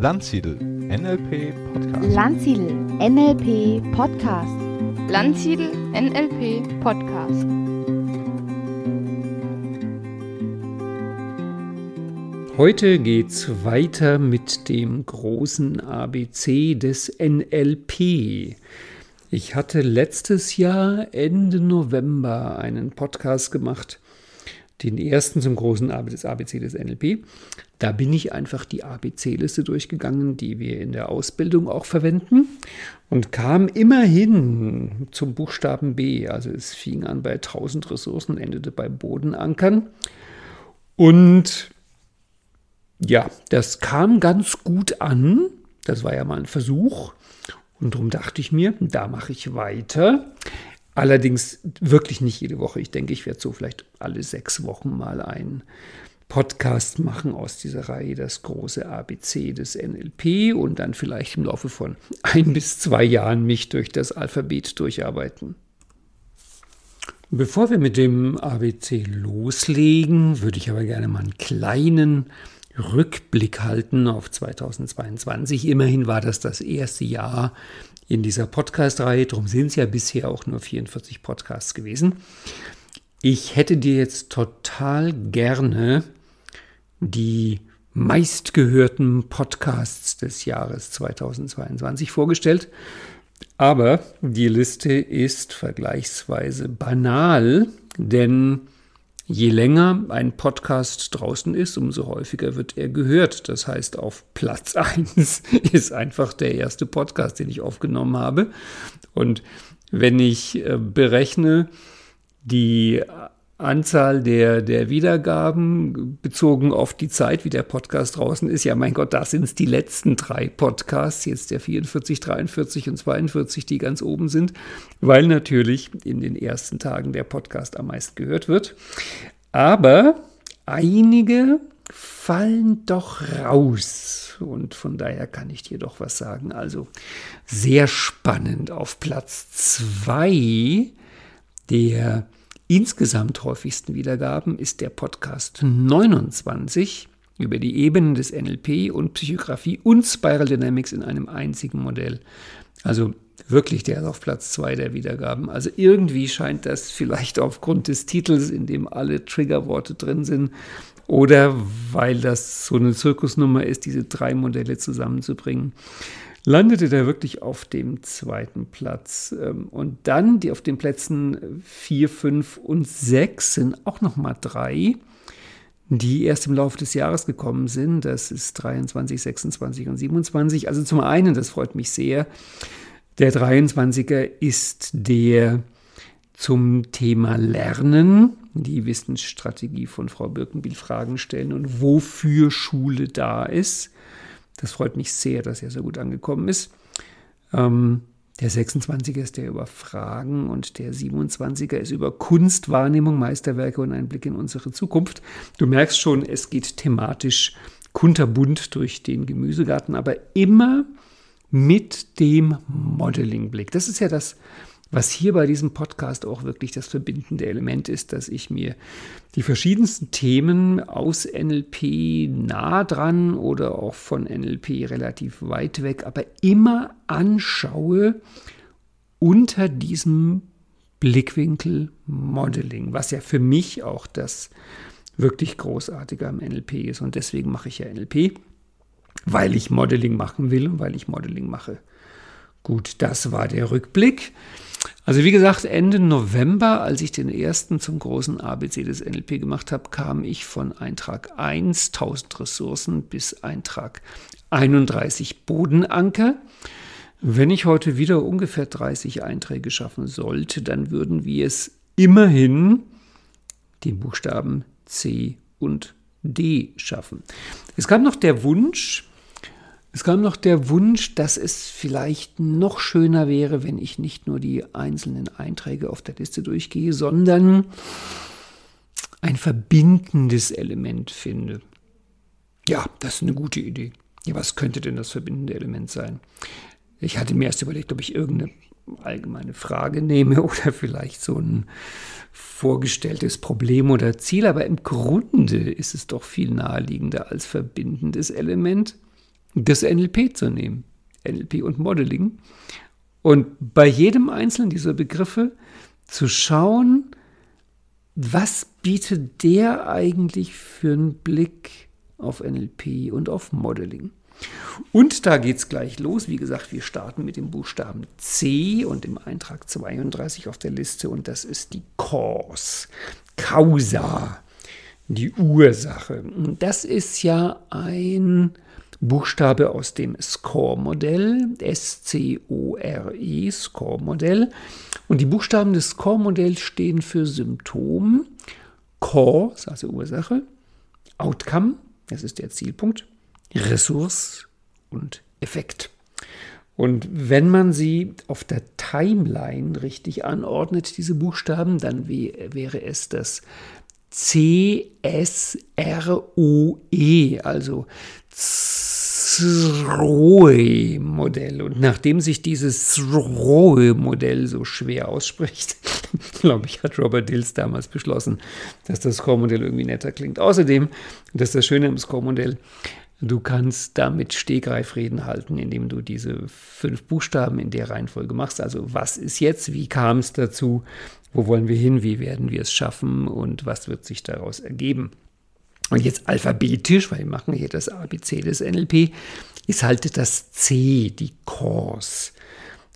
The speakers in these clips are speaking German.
Landsiedel NLP Podcast. Landsiedel NLP Podcast. Landsiedel NLP Podcast. Heute geht's weiter mit dem großen ABC des NLP. Ich hatte letztes Jahr Ende November einen Podcast gemacht, den ersten zum großen ABC des NLP. Da bin ich einfach die ABC-Liste durchgegangen, die wir in der Ausbildung auch verwenden und kam immerhin zum Buchstaben B. Also es fing an bei 1000 Ressourcen, endete bei Bodenankern. Und ja, das kam ganz gut an. Das war ja mal ein Versuch. Und darum dachte ich mir, da mache ich weiter. Allerdings wirklich nicht jede Woche. Ich denke, ich werde so vielleicht alle sechs Wochen mal ein Podcast machen aus dieser Reihe, das große ABC des NLP und dann vielleicht im Laufe von ein bis zwei Jahren mich durch das Alphabet durcharbeiten. Bevor wir mit dem ABC loslegen, würde ich aber gerne mal einen kleinen Rückblick halten auf 2022. Immerhin war das das erste Jahr in dieser Podcast-Reihe, darum sind es ja bisher auch nur 44 Podcasts gewesen. Ich hätte dir jetzt total gerne die meistgehörten Podcasts des Jahres 2022 vorgestellt. Aber die Liste ist vergleichsweise banal, denn je länger ein Podcast draußen ist, umso häufiger wird er gehört. Das heißt, auf Platz 1 ist einfach der erste Podcast, den ich aufgenommen habe. Und wenn ich äh, berechne, die Anzahl der, der Wiedergaben bezogen auf die Zeit, wie der Podcast draußen ist. Ja, mein Gott, das sind die letzten drei Podcasts, jetzt der 44, 43 und 42, die ganz oben sind, weil natürlich in den ersten Tagen der Podcast am meisten gehört wird. Aber einige fallen doch raus. Und von daher kann ich dir doch was sagen. Also sehr spannend. Auf Platz zwei der insgesamt häufigsten Wiedergaben ist der Podcast 29 über die Ebenen des NLP und Psychografie und Spiral Dynamics in einem einzigen Modell. Also wirklich der ist auf Platz 2 der Wiedergaben. Also irgendwie scheint das vielleicht aufgrund des Titels, in dem alle Triggerworte drin sind, oder weil das so eine Zirkusnummer ist, diese drei Modelle zusammenzubringen landete der wirklich auf dem zweiten Platz. Ähm, und dann die auf den Plätzen 4, 5 und 6 sind auch nochmal drei, die erst im Laufe des Jahres gekommen sind. Das ist 23, 26 und 27. Also zum einen, das freut mich sehr, der 23er ist der zum Thema Lernen, die Wissensstrategie von Frau Birkenbiel Fragen stellen und wofür Schule da ist. Das freut mich sehr, dass er so gut angekommen ist. Ähm, der 26er ist der über Fragen und der 27er ist über Kunstwahrnehmung, Meisterwerke und einen Blick in unsere Zukunft. Du merkst schon, es geht thematisch kunterbunt durch den Gemüsegarten, aber immer mit dem Modeling-Blick. Das ist ja das, was hier bei diesem Podcast auch wirklich das verbindende Element ist, dass ich mir die verschiedensten Themen aus NLP nah dran oder auch von NLP relativ weit weg, aber immer anschaue unter diesem Blickwinkel Modeling, was ja für mich auch das wirklich Großartige am NLP ist. Und deswegen mache ich ja NLP, weil ich Modeling machen will und weil ich Modeling mache. Gut, das war der Rückblick. Also wie gesagt, Ende November, als ich den ersten zum großen ABC des NLP gemacht habe, kam ich von Eintrag 1, 1000 Ressourcen, bis Eintrag 31 Bodenanker. Wenn ich heute wieder ungefähr 30 Einträge schaffen sollte, dann würden wir es immerhin den Buchstaben C und D schaffen. Es kam noch der Wunsch, es kam noch der Wunsch, dass es vielleicht noch schöner wäre, wenn ich nicht nur die einzelnen Einträge auf der Liste durchgehe, sondern ein verbindendes Element finde. Ja, das ist eine gute Idee. Ja, was könnte denn das verbindende Element sein? Ich hatte mir erst überlegt, ob ich irgendeine allgemeine Frage nehme oder vielleicht so ein vorgestelltes Problem oder Ziel, aber im Grunde ist es doch viel naheliegender als verbindendes Element das NLP zu nehmen. NLP und Modeling. Und bei jedem einzelnen dieser Begriffe zu schauen, was bietet der eigentlich für einen Blick auf NLP und auf Modeling. Und da geht es gleich los. Wie gesagt, wir starten mit dem Buchstaben C und im Eintrag 32 auf der Liste und das ist die Cause, Causa, die Ursache. Das ist ja ein Buchstabe aus dem SCORE-Modell, S-C-O-R-E, SCORE-Modell. Und die Buchstaben des SCORE-Modells stehen für Symptom, Cause, also Ursache, Outcome, das ist der Zielpunkt, Ressource und Effekt. Und wenn man sie auf der Timeline richtig anordnet, diese Buchstaben, dann wäre es das C-S-R-O-E, also Zroe-Modell. Und nachdem sich dieses Zroe-Modell so schwer ausspricht, glaube ich, hat Robert Dills damals beschlossen, dass das Score-Modell irgendwie netter klingt. Außerdem, das ist das Schöne im Score-Modell, Du kannst damit Stegreifreden halten, indem du diese fünf Buchstaben in der Reihenfolge machst. Also was ist jetzt, wie kam es dazu, wo wollen wir hin, wie werden wir es schaffen und was wird sich daraus ergeben. Und jetzt alphabetisch, weil wir machen hier das ABC des NLP, ist halt das C, die Cause,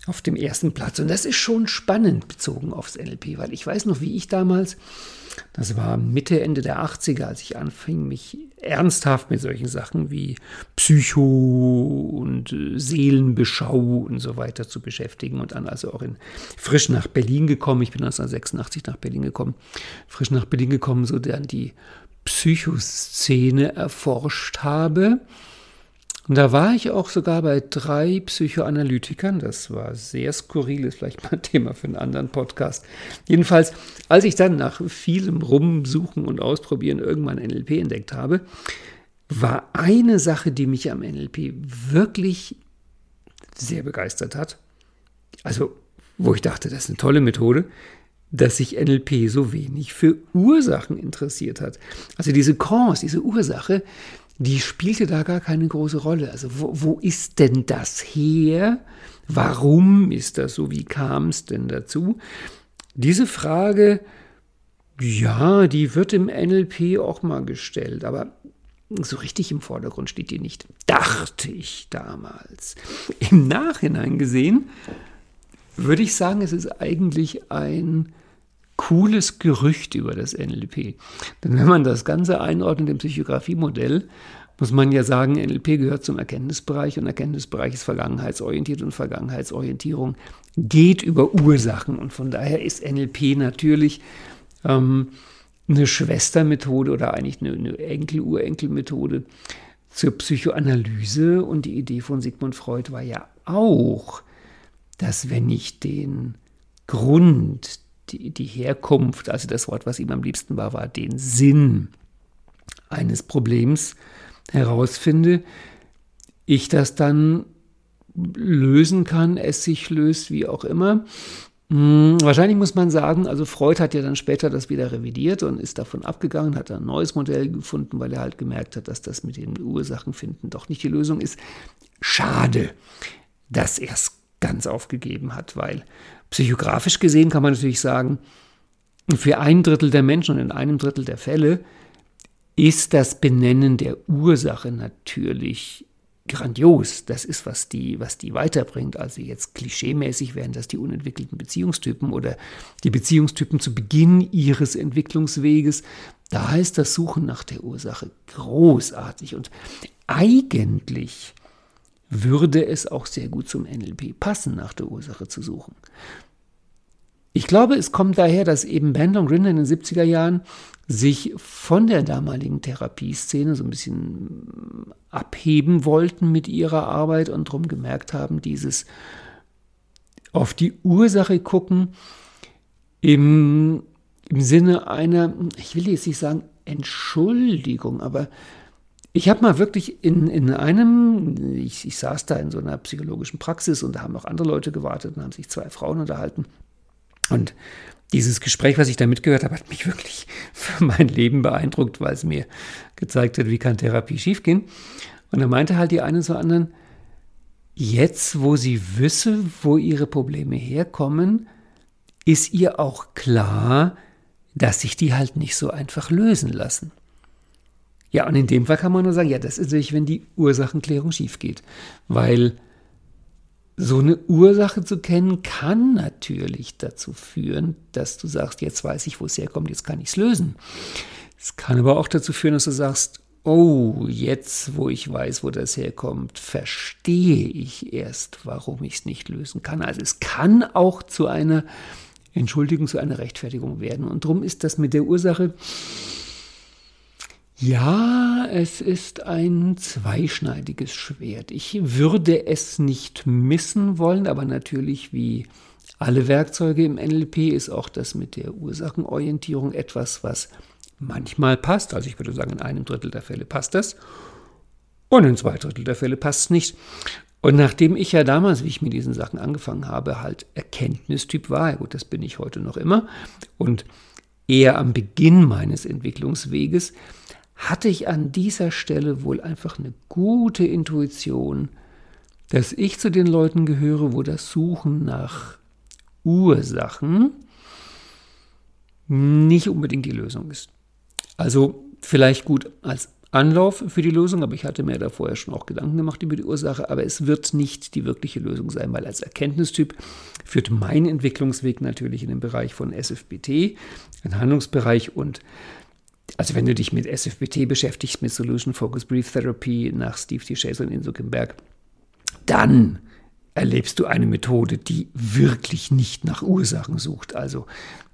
auf dem ersten Platz. Und das ist schon spannend bezogen aufs NLP, weil ich weiß noch, wie ich damals, das war Mitte, Ende der 80er, als ich anfing, mich ernsthaft mit solchen Sachen wie Psycho und äh, Seelenbeschau und so weiter zu beschäftigen und dann also auch in frisch nach Berlin gekommen. Ich bin 1986 nach Berlin gekommen, frisch nach Berlin gekommen, so dann die Psychoszene erforscht habe. Und da war ich auch sogar bei drei Psychoanalytikern. Das war sehr skurril, ist vielleicht mal Thema für einen anderen Podcast. Jedenfalls, als ich dann nach vielem Rumsuchen und Ausprobieren irgendwann NLP entdeckt habe, war eine Sache, die mich am NLP wirklich sehr begeistert hat. Also, wo ich dachte, das ist eine tolle Methode, dass sich NLP so wenig für Ursachen interessiert hat. Also diese Cause, diese Ursache, die spielte da gar keine große Rolle. Also wo, wo ist denn das her? Warum ist das so? Wie kam es denn dazu? Diese Frage, ja, die wird im NLP auch mal gestellt, aber so richtig im Vordergrund steht die nicht, dachte ich damals. Im Nachhinein gesehen würde ich sagen, es ist eigentlich ein cooles Gerücht über das NLP. Denn wenn man das Ganze einordnet im Psychographie-Modell, muss man ja sagen, NLP gehört zum Erkenntnisbereich und Erkenntnisbereich ist vergangenheitsorientiert und Vergangenheitsorientierung geht über Ursachen und von daher ist NLP natürlich ähm, eine Schwestermethode oder eigentlich eine, eine Enkel-Urenkel-Methode zur Psychoanalyse und die Idee von Sigmund Freud war ja auch, dass wenn ich den Grund, die, die Herkunft, also das Wort, was ihm am liebsten war, war den Sinn eines Problems herausfinde, ich das dann lösen kann, es sich löst, wie auch immer. Hm, wahrscheinlich muss man sagen, also Freud hat ja dann später das wieder revidiert und ist davon abgegangen, hat ein neues Modell gefunden, weil er halt gemerkt hat, dass das mit den Ursachen finden doch nicht die Lösung ist. Schade, dass er es ganz aufgegeben hat, weil psychografisch gesehen kann man natürlich sagen, für ein Drittel der Menschen und in einem Drittel der Fälle ist das Benennen der Ursache natürlich grandios. Das ist, was die, was die weiterbringt. Also jetzt klischeemäßig wären das die unentwickelten Beziehungstypen oder die Beziehungstypen zu Beginn ihres Entwicklungsweges. Da ist das Suchen nach der Ursache großartig und eigentlich würde es auch sehr gut zum NLP passen, nach der Ursache zu suchen. Ich glaube, es kommt daher, dass eben Bandler und Grinder in den 70er Jahren sich von der damaligen Therapieszene so ein bisschen abheben wollten mit ihrer Arbeit und darum gemerkt haben, dieses auf die Ursache gucken im, im Sinne einer, ich will jetzt nicht sagen Entschuldigung, aber ich habe mal wirklich in, in einem, ich, ich saß da in so einer psychologischen Praxis und da haben auch andere Leute gewartet und haben sich zwei Frauen unterhalten. Und dieses Gespräch, was ich da mitgehört habe, hat mich wirklich für mein Leben beeindruckt, weil es mir gezeigt hat, wie kann Therapie schiefgehen. Und da meinte halt die eine zur anderen, jetzt, wo sie wisse, wo ihre Probleme herkommen, ist ihr auch klar, dass sich die halt nicht so einfach lösen lassen. Ja, und in dem Fall kann man nur sagen, ja, das ist natürlich, wenn die Ursachenklärung schief geht. Weil so eine Ursache zu kennen, kann natürlich dazu führen, dass du sagst, jetzt weiß ich, wo es herkommt, jetzt kann ich es lösen. Es kann aber auch dazu führen, dass du sagst, oh, jetzt, wo ich weiß, wo das herkommt, verstehe ich erst, warum ich es nicht lösen kann. Also es kann auch zu einer Entschuldigung, zu einer Rechtfertigung werden. Und darum ist das mit der Ursache ja, es ist ein zweischneidiges Schwert. Ich würde es nicht missen wollen, aber natürlich wie alle Werkzeuge im NLP ist auch das mit der Ursachenorientierung etwas, was manchmal passt. Also ich würde sagen, in einem Drittel der Fälle passt das und in zwei Drittel der Fälle passt es nicht. Und nachdem ich ja damals, wie ich mit diesen Sachen angefangen habe, halt Erkenntnistyp war, ja gut, das bin ich heute noch immer, und eher am Beginn meines Entwicklungsweges, hatte ich an dieser Stelle wohl einfach eine gute Intuition, dass ich zu den Leuten gehöre, wo das Suchen nach Ursachen nicht unbedingt die Lösung ist. Also vielleicht gut als Anlauf für die Lösung, aber ich hatte mir da vorher schon auch Gedanken gemacht über die Ursache, aber es wird nicht die wirkliche Lösung sein, weil als Erkenntnistyp führt mein Entwicklungsweg natürlich in den Bereich von SFBT, ein Handlungsbereich und also wenn du dich mit SFBT beschäftigst, mit Solution Focus Brief Therapy nach Steve T. Chaser und Inso dann erlebst du eine Methode, die wirklich nicht nach Ursachen sucht. Also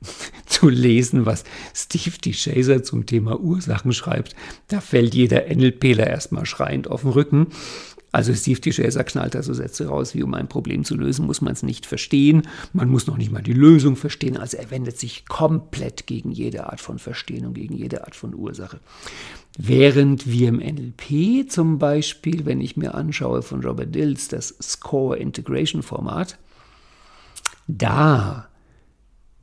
zu lesen, was Steve T. Chaser zum Thema Ursachen schreibt, da fällt jeder NLPler erstmal schreiend auf den Rücken. Also Steve T. Chaser knallt da so Sätze raus, wie um ein Problem zu lösen, muss man es nicht verstehen. Man muss noch nicht mal die Lösung verstehen. Also er wendet sich komplett gegen jede Art von Verstehen und gegen jede Art von Ursache. Während wir im NLP zum Beispiel, wenn ich mir anschaue von Robert Dills, das Score Integration Format, da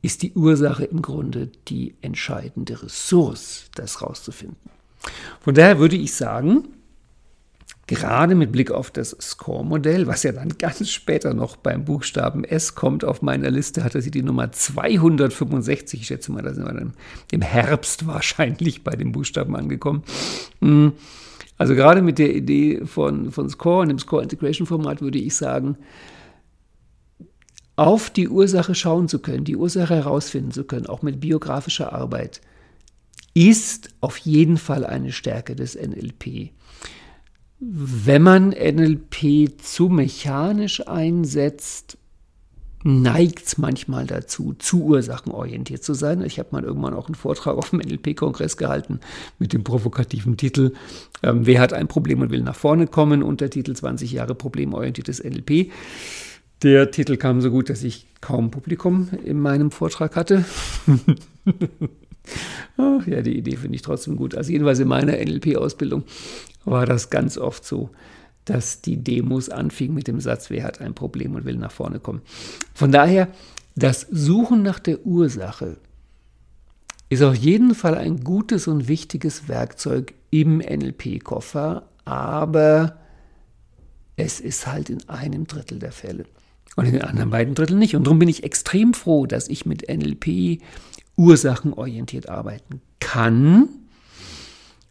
ist die Ursache im Grunde die entscheidende Ressource, das rauszufinden. Von daher würde ich sagen, Gerade mit Blick auf das Score-Modell, was ja dann ganz später noch beim Buchstaben S kommt auf meiner Liste, hatte sie die Nummer 265. Ich schätze mal, da sind wir dann im Herbst wahrscheinlich bei dem Buchstaben angekommen. Hm. Also gerade mit der Idee von, von Score und dem Score-Integration-Format würde ich sagen, auf die Ursache schauen zu können, die Ursache herausfinden zu können, auch mit biografischer Arbeit, ist auf jeden Fall eine Stärke des NLP. Wenn man NLP zu mechanisch einsetzt, neigt es manchmal dazu, zu ursachenorientiert zu sein. Ich habe mal irgendwann auch einen Vortrag auf dem NLP-Kongress gehalten mit dem provokativen Titel ähm, Wer hat ein Problem und will nach vorne kommen? Untertitel 20 Jahre problemorientiertes NLP. Der Titel kam so gut, dass ich kaum Publikum in meinem Vortrag hatte. Ach ja, die Idee finde ich trotzdem gut. Also jedenfalls in meiner NLP-Ausbildung war das ganz oft so, dass die Demos anfingen mit dem Satz, wer hat ein Problem und will nach vorne kommen. Von daher, das Suchen nach der Ursache ist auf jeden Fall ein gutes und wichtiges Werkzeug im NLP-Koffer, aber es ist halt in einem Drittel der Fälle und in den anderen beiden Dritteln nicht. Und darum bin ich extrem froh, dass ich mit NLP ursachenorientiert arbeiten kann,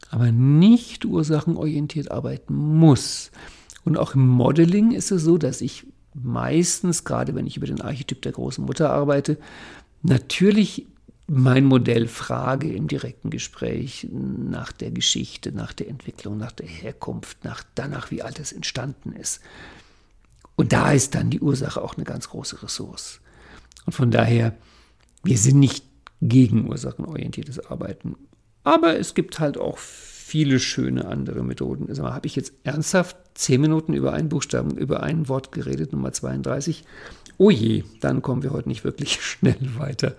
aber nicht ursachenorientiert arbeiten muss. Und auch im Modeling ist es so, dass ich meistens, gerade wenn ich über den Archetyp der großen Mutter arbeite, natürlich mein Modell frage im direkten Gespräch nach der Geschichte, nach der Entwicklung, nach der Herkunft, nach danach, wie alles entstanden ist. Und da ist dann die Ursache auch eine ganz große Ressource. Und von daher, wir sind nicht gegen ursachenorientiertes Arbeiten. Aber es gibt halt auch viele schöne andere Methoden. Also habe ich jetzt ernsthaft zehn Minuten über einen Buchstaben, über ein Wort geredet, Nummer 32. Oh je, dann kommen wir heute nicht wirklich schnell weiter.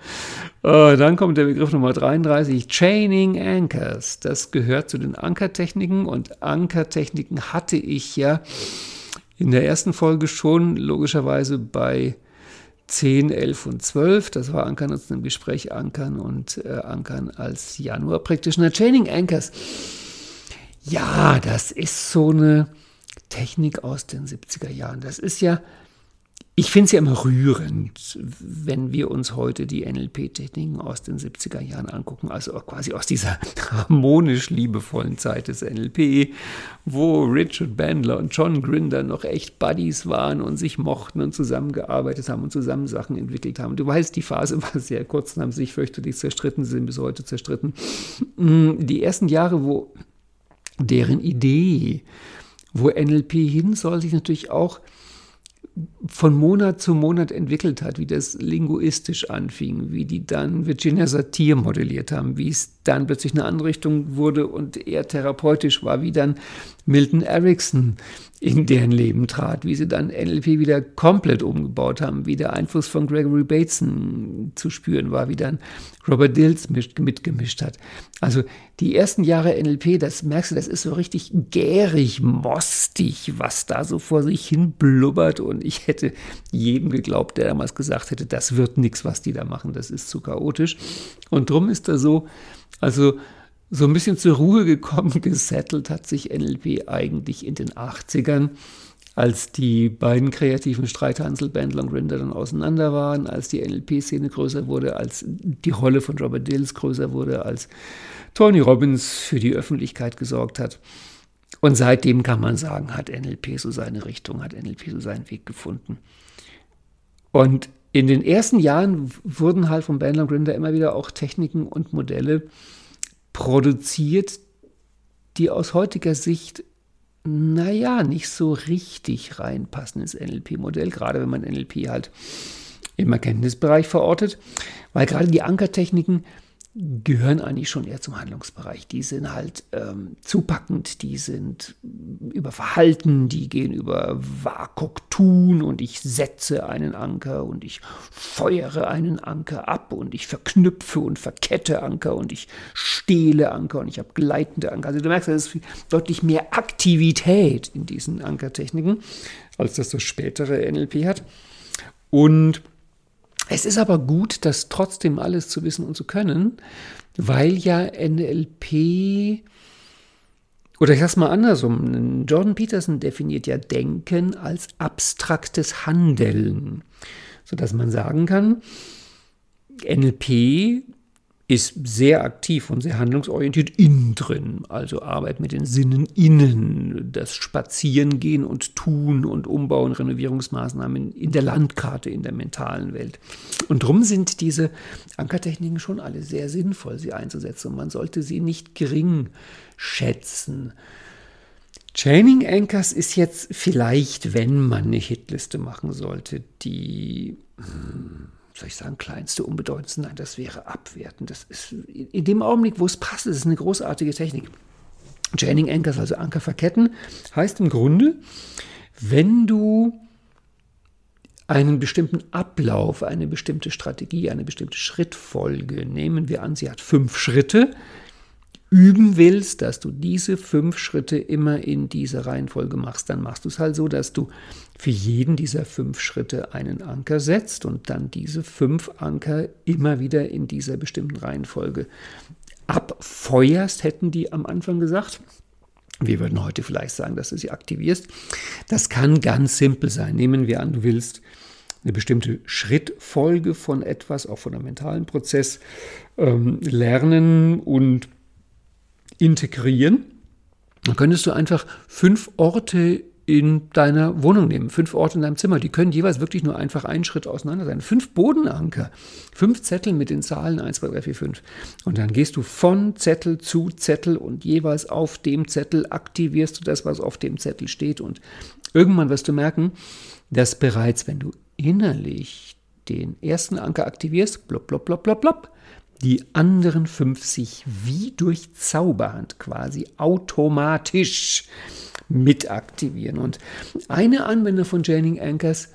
Äh, dann kommt der Begriff Nummer 33, Chaining Anchors. Das gehört zu den Ankertechniken und Ankertechniken hatte ich ja in der ersten Folge schon logischerweise bei 10, 11 und 12. Das war Ankern uns im Gespräch Ankern und äh, Ankern als Januar Practitioner. Chaining Anchors. Ja, das ist so eine Technik aus den 70er Jahren. Das ist ja ich finde es ja immer rührend, wenn wir uns heute die NLP-Techniken aus den 70er Jahren angucken, also quasi aus dieser harmonisch liebevollen Zeit des NLP, wo Richard Bandler und John Grinder noch echt Buddies waren und sich mochten und zusammengearbeitet haben und zusammen Sachen entwickelt haben. Du weißt, die Phase war sehr kurz und haben sich fürchterlich zerstritten, sind bis heute zerstritten. Mm, die ersten Jahre, wo deren Idee, wo NLP hin soll, sich natürlich auch von Monat zu Monat entwickelt hat, wie das linguistisch anfing, wie die dann Virginia Satir modelliert haben, wie es dann plötzlich eine andere Richtung wurde und eher therapeutisch war, wie dann Milton Erickson in deren Leben trat, wie sie dann NLP wieder komplett umgebaut haben, wie der Einfluss von Gregory Bateson zu spüren war, wie dann Robert Dills mitgemischt hat. Also die ersten Jahre NLP, das merkst du, das ist so richtig gärig, mostig, was da so vor sich hin blubbert und ich hätte jedem geglaubt, der damals gesagt hätte, das wird nichts, was die da machen, das ist zu chaotisch. Und drum ist da so, also so ein bisschen zur Ruhe gekommen, gesettelt hat sich NLP eigentlich in den 80ern, als die beiden kreativen Streithansel, Bandler und Grinder, dann auseinander waren, als die NLP-Szene größer wurde, als die Rolle von Robert Dills größer wurde, als Tony Robbins für die Öffentlichkeit gesorgt hat. Und seitdem kann man sagen, hat NLP so seine Richtung, hat NLP so seinen Weg gefunden. Und in den ersten Jahren wurden halt von Bandler und Grinder immer wieder auch Techniken und Modelle produziert, die aus heutiger Sicht, naja, nicht so richtig reinpassen ins NLP-Modell, gerade wenn man NLP halt im Erkenntnisbereich verortet, weil gerade die Ankertechniken gehören eigentlich schon eher zum Handlungsbereich. Die sind halt ähm, zupackend, die sind über Verhalten, die gehen über Wakok tun und ich setze einen Anker und ich feuere einen Anker ab und ich verknüpfe und verkette Anker und ich stehle Anker und ich habe gleitende Anker. Also du merkst, es ist deutlich mehr Aktivität in diesen Ankertechniken, als das das spätere NLP hat. Und es ist aber gut, das trotzdem alles zu wissen und zu können, weil ja NLP oder ich sag's mal andersrum, Jordan Peterson definiert ja Denken als abstraktes Handeln, sodass man sagen kann, NLP ist sehr aktiv und sehr handlungsorientiert innen drin, also Arbeit mit den Sinnen innen, das Spazierengehen und Tun und Umbauen, Renovierungsmaßnahmen in der Landkarte, in der mentalen Welt. Und darum sind diese Ankertechniken schon alle sehr sinnvoll, sie einzusetzen und man sollte sie nicht gering schätzen. Chaining Anchors ist jetzt vielleicht, wenn man eine Hitliste machen sollte, die hm, soll ich sagen, kleinste, unbedeutendste? Nein, das wäre abwertend. Das ist in dem Augenblick, wo es passt, ist es eine großartige Technik. Chaining Anchors, also Anker verketten, heißt im Grunde, wenn du einen bestimmten Ablauf, eine bestimmte Strategie, eine bestimmte Schrittfolge, nehmen wir an, sie hat fünf Schritte, üben willst, dass du diese fünf Schritte immer in dieser Reihenfolge machst, dann machst du es halt so, dass du für jeden dieser fünf Schritte einen Anker setzt und dann diese fünf Anker immer wieder in dieser bestimmten Reihenfolge abfeuerst, hätten die am Anfang gesagt. Wir würden heute vielleicht sagen, dass du sie aktivierst. Das kann ganz simpel sein. Nehmen wir an, du willst eine bestimmte Schrittfolge von etwas, auch von einem mentalen Prozess, ähm, lernen und integrieren, dann könntest du einfach fünf Orte in deiner Wohnung nehmen, fünf Orte in deinem Zimmer. Die können jeweils wirklich nur einfach einen Schritt auseinander sein. Fünf Bodenanker, fünf Zettel mit den Zahlen 1, 2, 3, 4, 5. Und dann gehst du von Zettel zu Zettel und jeweils auf dem Zettel aktivierst du das, was auf dem Zettel steht. Und irgendwann wirst du merken, dass bereits, wenn du innerlich den ersten Anker aktivierst, blop, blop, blop, blop, blop, die anderen fünf sich wie durch Zauberhand quasi automatisch mit aktivieren. Und eine Anwendung von Jaining Anchors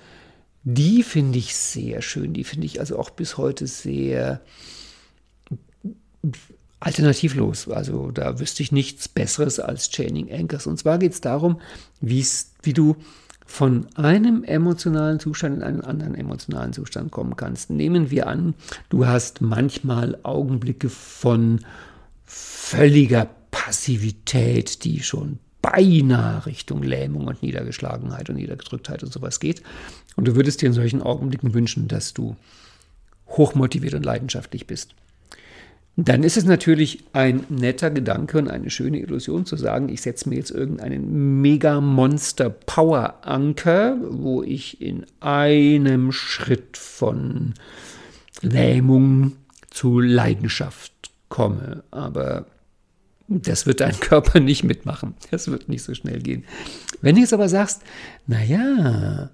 die finde ich sehr schön. Die finde ich also auch bis heute sehr alternativlos. Also da wüsste ich nichts Besseres als Chaining Anchors. Und zwar geht es darum, wie du von einem emotionalen Zustand in einen anderen emotionalen Zustand kommen kannst. Nehmen wir an, du hast manchmal Augenblicke von völliger Passivität, die schon beinahe Richtung Lähmung und Niedergeschlagenheit und Niedergedrücktheit und sowas geht. Und du würdest dir in solchen Augenblicken wünschen, dass du hochmotiviert und leidenschaftlich bist. Dann ist es natürlich ein netter Gedanke und eine schöne Illusion zu sagen, ich setze mir jetzt irgendeinen Mega-Monster-Power-Anker, wo ich in einem Schritt von Lähmung zu Leidenschaft komme. Aber das wird dein Körper nicht mitmachen. Das wird nicht so schnell gehen. Wenn du jetzt aber sagst, naja,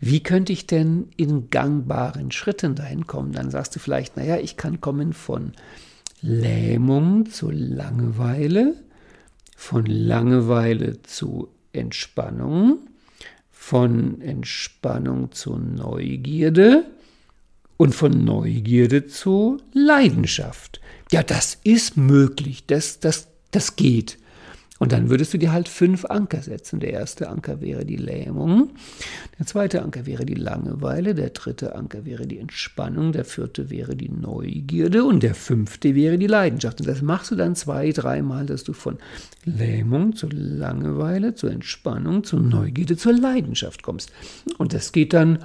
wie könnte ich denn in gangbaren Schritten dahin kommen? Dann sagst du vielleicht, naja, ich kann kommen von Lähmung zu Langeweile, von Langeweile zu Entspannung, von Entspannung zu Neugierde und von Neugierde zu Leidenschaft. Ja, das ist möglich, das, das, das geht. Und dann würdest du dir halt fünf Anker setzen. Der erste Anker wäre die Lähmung, der zweite Anker wäre die Langeweile, der dritte Anker wäre die Entspannung, der vierte wäre die Neugierde und der fünfte wäre die Leidenschaft. Und das machst du dann zwei, dreimal, dass du von Lähmung zu Langeweile, zur Entspannung, zur Neugierde, zur Leidenschaft kommst. Und das geht dann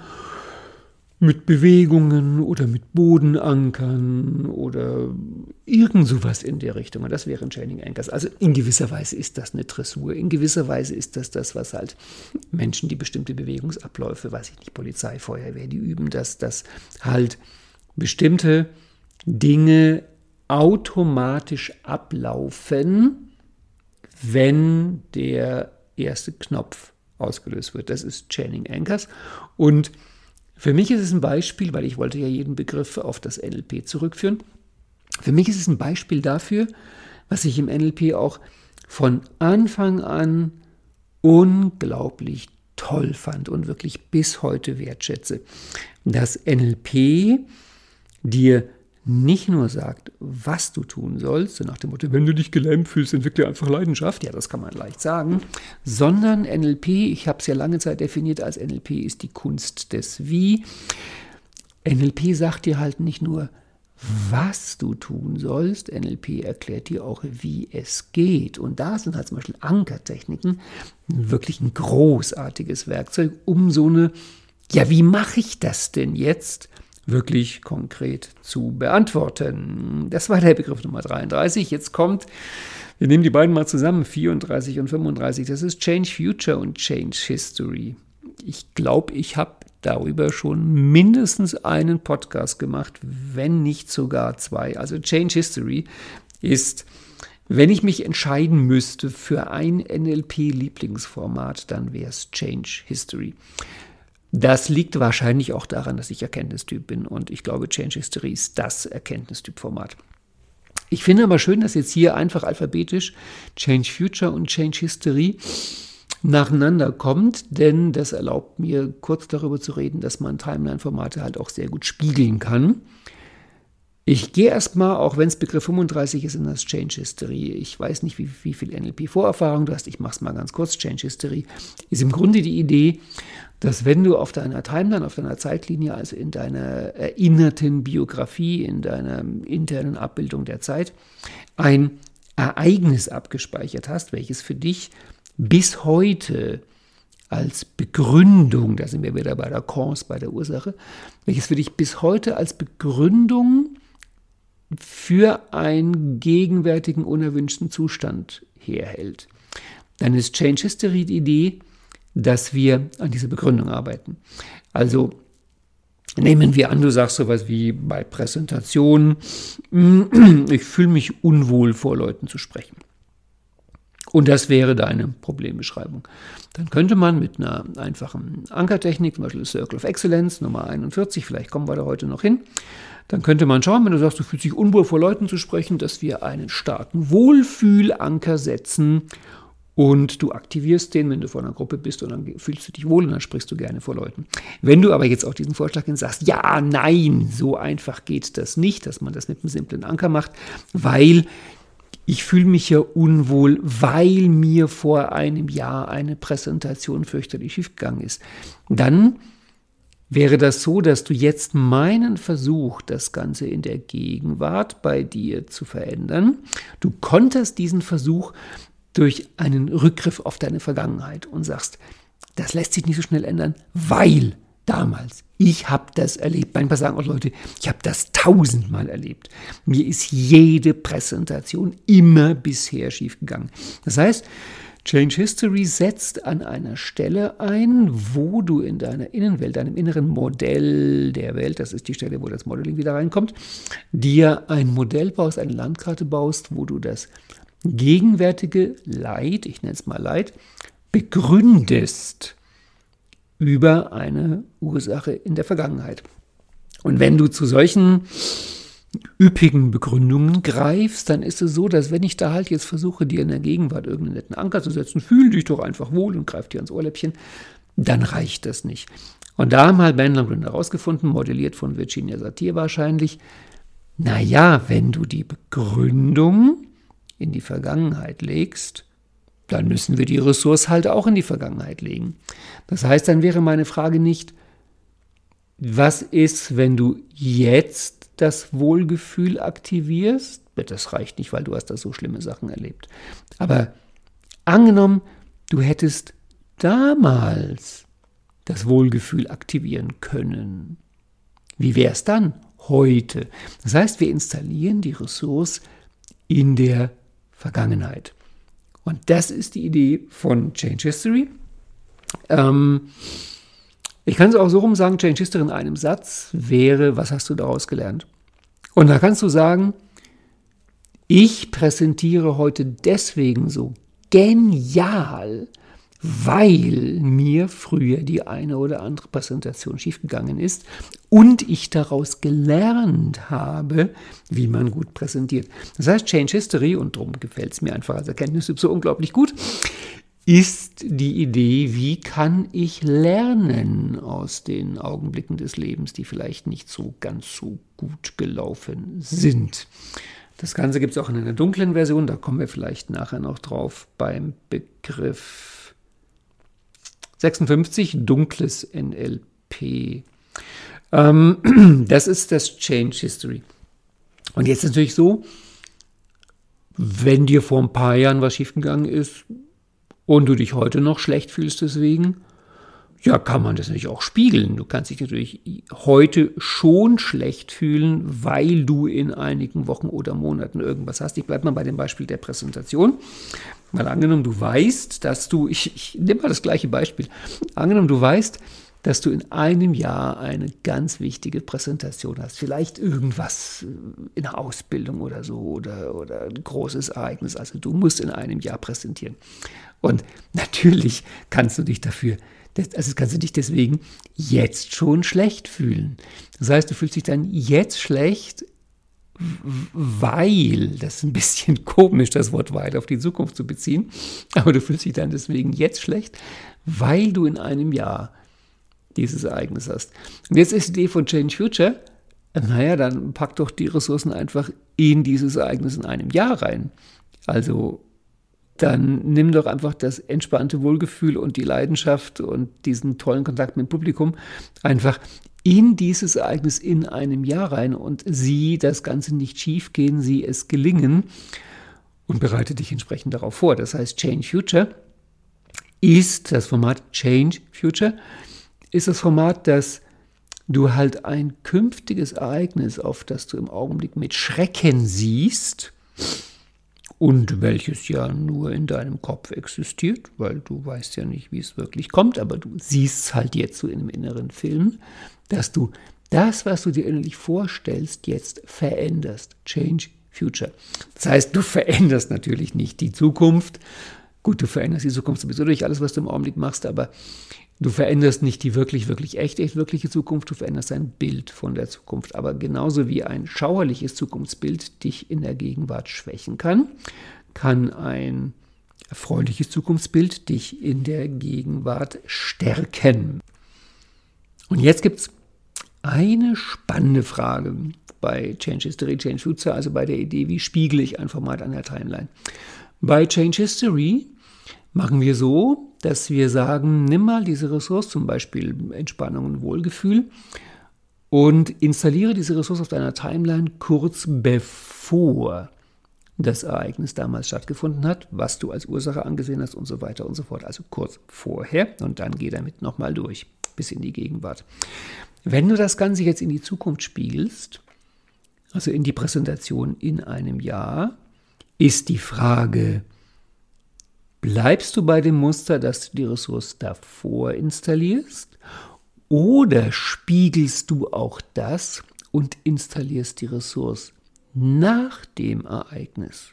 mit Bewegungen oder mit Bodenankern oder irgend sowas in der Richtung. Und das wären Chaining Anchors. Also in gewisser Weise ist das eine Dressur. In gewisser Weise ist das das, was halt Menschen, die bestimmte Bewegungsabläufe, weiß ich nicht, Polizei, Feuerwehr, die üben, dass das halt bestimmte Dinge automatisch ablaufen, wenn der erste Knopf ausgelöst wird. Das ist Chaining Anchors. Und für mich ist es ein Beispiel, weil ich wollte ja jeden Begriff auf das NLP zurückführen. Für mich ist es ein Beispiel dafür, was ich im NLP auch von Anfang an unglaublich toll fand und wirklich bis heute wertschätze. Das NLP dir nicht nur sagt, was du tun sollst, so nach dem Motto, wenn du dich gelähmt fühlst, entwickle einfach Leidenschaft, ja, das kann man leicht sagen, sondern NLP, ich habe es ja lange Zeit definiert als NLP ist die Kunst des Wie. NLP sagt dir halt nicht nur, was du tun sollst, NLP erklärt dir auch, wie es geht. Und da sind halt zum Beispiel Ankertechniken wirklich ein großartiges Werkzeug, um so eine, ja, wie mache ich das denn jetzt? Wirklich konkret zu beantworten. Das war der Begriff Nummer 33. Jetzt kommt, wir nehmen die beiden mal zusammen, 34 und 35. Das ist Change Future und Change History. Ich glaube, ich habe darüber schon mindestens einen Podcast gemacht, wenn nicht sogar zwei. Also Change History ist, wenn ich mich entscheiden müsste für ein NLP-Lieblingsformat, dann wäre es Change History. Das liegt wahrscheinlich auch daran, dass ich Erkenntnistyp bin und ich glaube, Change History ist das Erkenntnistyp-Format. Ich finde aber schön, dass jetzt hier einfach alphabetisch Change Future und Change History nacheinander kommt, denn das erlaubt mir kurz darüber zu reden, dass man Timeline-Formate halt auch sehr gut spiegeln kann. Ich gehe erstmal, auch wenn es Begriff 35 ist, in das Change History. Ich weiß nicht, wie, wie viel NLP-Vorerfahrung du hast. Ich mache es mal ganz kurz. Change History ist im Grunde die Idee, dass wenn du auf deiner Timeline, auf deiner Zeitlinie, also in deiner erinnerten Biografie, in deiner internen Abbildung der Zeit, ein Ereignis abgespeichert hast, welches für dich bis heute als Begründung, da sind wir wieder bei der Cause, bei der Ursache, welches für dich bis heute als Begründung für einen gegenwärtigen unerwünschten Zustand herhält. Dann ist Change History die Idee, dass wir an dieser Begründung arbeiten. Also nehmen wir an, du sagst sowas wie bei Präsentationen, ich fühle mich unwohl vor Leuten zu sprechen. Und das wäre deine Problembeschreibung. Dann könnte man mit einer einfachen Ankertechnik, zum Beispiel Circle of Excellence, Nummer 41, vielleicht kommen wir da heute noch hin, dann könnte man schauen, wenn du sagst, du fühlst dich unwohl vor Leuten zu sprechen, dass wir einen starken Wohlfühlanker setzen und du aktivierst den, wenn du vor einer Gruppe bist und dann fühlst du dich wohl und dann sprichst du gerne vor Leuten. Wenn du aber jetzt auch diesen Vorschlag sagst, ja, nein, so einfach geht das nicht, dass man das mit einem simplen Anker macht, weil ich fühle mich ja unwohl, weil mir vor einem Jahr eine Präsentation fürchterlich schiefgegangen ist. Dann wäre das so, dass du jetzt meinen Versuch, das Ganze in der Gegenwart bei dir zu verändern, du konterst diesen Versuch durch einen Rückgriff auf deine Vergangenheit und sagst, das lässt sich nicht so schnell ändern, weil damals, ich habe das erlebt. Manchmal sagen auch Leute, ich habe das tausendmal erlebt. Mir ist jede Präsentation immer bisher schiefgegangen. Das heißt, Change History setzt an einer Stelle ein, wo du in deiner Innenwelt, deinem inneren Modell der Welt, das ist die Stelle, wo das Modeling wieder reinkommt, dir ein Modell baust, eine Landkarte baust, wo du das gegenwärtige Leid, ich nenne es mal Leid, begründest über eine Ursache in der Vergangenheit. Und wenn du zu solchen üppigen Begründungen greifst, dann ist es so, dass wenn ich da halt jetzt versuche, dir in der Gegenwart irgendeinen netten Anker zu setzen, fühl dich doch einfach wohl und greif dir ans Ohrläppchen, dann reicht das nicht. Und da haben halt Ben Lundgren herausgefunden, modelliert von Virginia Satir wahrscheinlich, naja, wenn du die Begründung in die Vergangenheit legst, dann müssen wir die Ressource halt auch in die Vergangenheit legen. Das heißt, dann wäre meine Frage nicht, was ist, wenn du jetzt das Wohlgefühl aktivierst? Das reicht nicht, weil du hast da so schlimme Sachen erlebt. Aber angenommen, du hättest damals das Wohlgefühl aktivieren können. Wie wäre es dann heute? Das heißt, wir installieren die Ressource in der Vergangenheit. Und das ist die Idee von Change History. Ähm, ich kann es auch so rum sagen, Change History in einem Satz wäre, was hast du daraus gelernt? Und da kannst du sagen, ich präsentiere heute deswegen so genial, weil mir früher die eine oder andere Präsentation schiefgegangen ist und ich daraus gelernt habe, wie man gut präsentiert. Das heißt, Change History, und darum gefällt es mir einfach als Erkenntnis so unglaublich gut, ist die Idee, wie kann ich lernen aus den Augenblicken des Lebens, die vielleicht nicht so ganz so gut gelaufen sind. Das Ganze gibt es auch in einer dunklen Version, da kommen wir vielleicht nachher noch drauf beim Begriff 56, dunkles NLP. Ähm, das ist das Change History. Und jetzt natürlich so, wenn dir vor ein paar Jahren was schiefgegangen ist und du dich heute noch schlecht fühlst deswegen, ja, kann man das natürlich auch spiegeln. Du kannst dich natürlich heute schon schlecht fühlen, weil du in einigen Wochen oder Monaten irgendwas hast. Ich bleibe mal bei dem Beispiel der Präsentation. Mal angenommen, du weißt, dass du, ich, ich nehme mal das gleiche Beispiel, angenommen, du weißt, dass du in einem Jahr eine ganz wichtige Präsentation hast. Vielleicht irgendwas in der Ausbildung oder so oder, oder ein großes Ereignis. Also du musst in einem Jahr präsentieren. Und natürlich kannst du dich dafür, also kannst du dich deswegen jetzt schon schlecht fühlen. Das heißt, du fühlst dich dann jetzt schlecht, weil, das ist ein bisschen komisch, das Wort weil auf die Zukunft zu beziehen, aber du fühlst dich dann deswegen jetzt schlecht, weil du in einem Jahr dieses Ereignis hast. Und jetzt ist die Idee von Change Future, naja, dann pack doch die Ressourcen einfach in dieses Ereignis in einem Jahr rein. Also dann nimm doch einfach das entspannte Wohlgefühl und die Leidenschaft und diesen tollen Kontakt mit dem Publikum einfach in dieses Ereignis in einem Jahr rein und sieh das Ganze nicht schief gehen, sieh es gelingen und bereite dich entsprechend darauf vor. Das heißt, Change Future ist das Format Change Future, ist das Format, das du halt ein künftiges Ereignis, auf das du im Augenblick mit Schrecken siehst, und welches ja nur in deinem Kopf existiert, weil du weißt ja nicht, wie es wirklich kommt, aber du siehst es halt jetzt so in einem inneren Film, dass du das, was du dir innerlich vorstellst, jetzt veränderst. Change Future. Das heißt, du veränderst natürlich nicht die Zukunft. Gut, du veränderst die Zukunft sowieso durch alles, was du im Augenblick machst, aber Du veränderst nicht die wirklich, wirklich echt, echt wirkliche Zukunft, du veränderst ein Bild von der Zukunft. Aber genauso wie ein schauerliches Zukunftsbild dich in der Gegenwart schwächen kann, kann ein erfreuliches Zukunftsbild dich in der Gegenwart stärken. Und jetzt gibt es eine spannende Frage bei Change History, Change Future, also bei der Idee, wie spiegle ich ein Format an der Timeline. Bei Change History machen wir so, dass wir sagen, nimm mal diese Ressource, zum Beispiel Entspannung und Wohlgefühl, und installiere diese Ressource auf deiner Timeline kurz bevor das Ereignis damals stattgefunden hat, was du als Ursache angesehen hast und so weiter und so fort. Also kurz vorher und dann geh damit nochmal durch bis in die Gegenwart. Wenn du das Ganze jetzt in die Zukunft spiegelst, also in die Präsentation in einem Jahr, ist die Frage, bleibst du bei dem Muster, dass du die Ressource davor installierst oder spiegelst du auch das und installierst die Ressource nach dem Ereignis?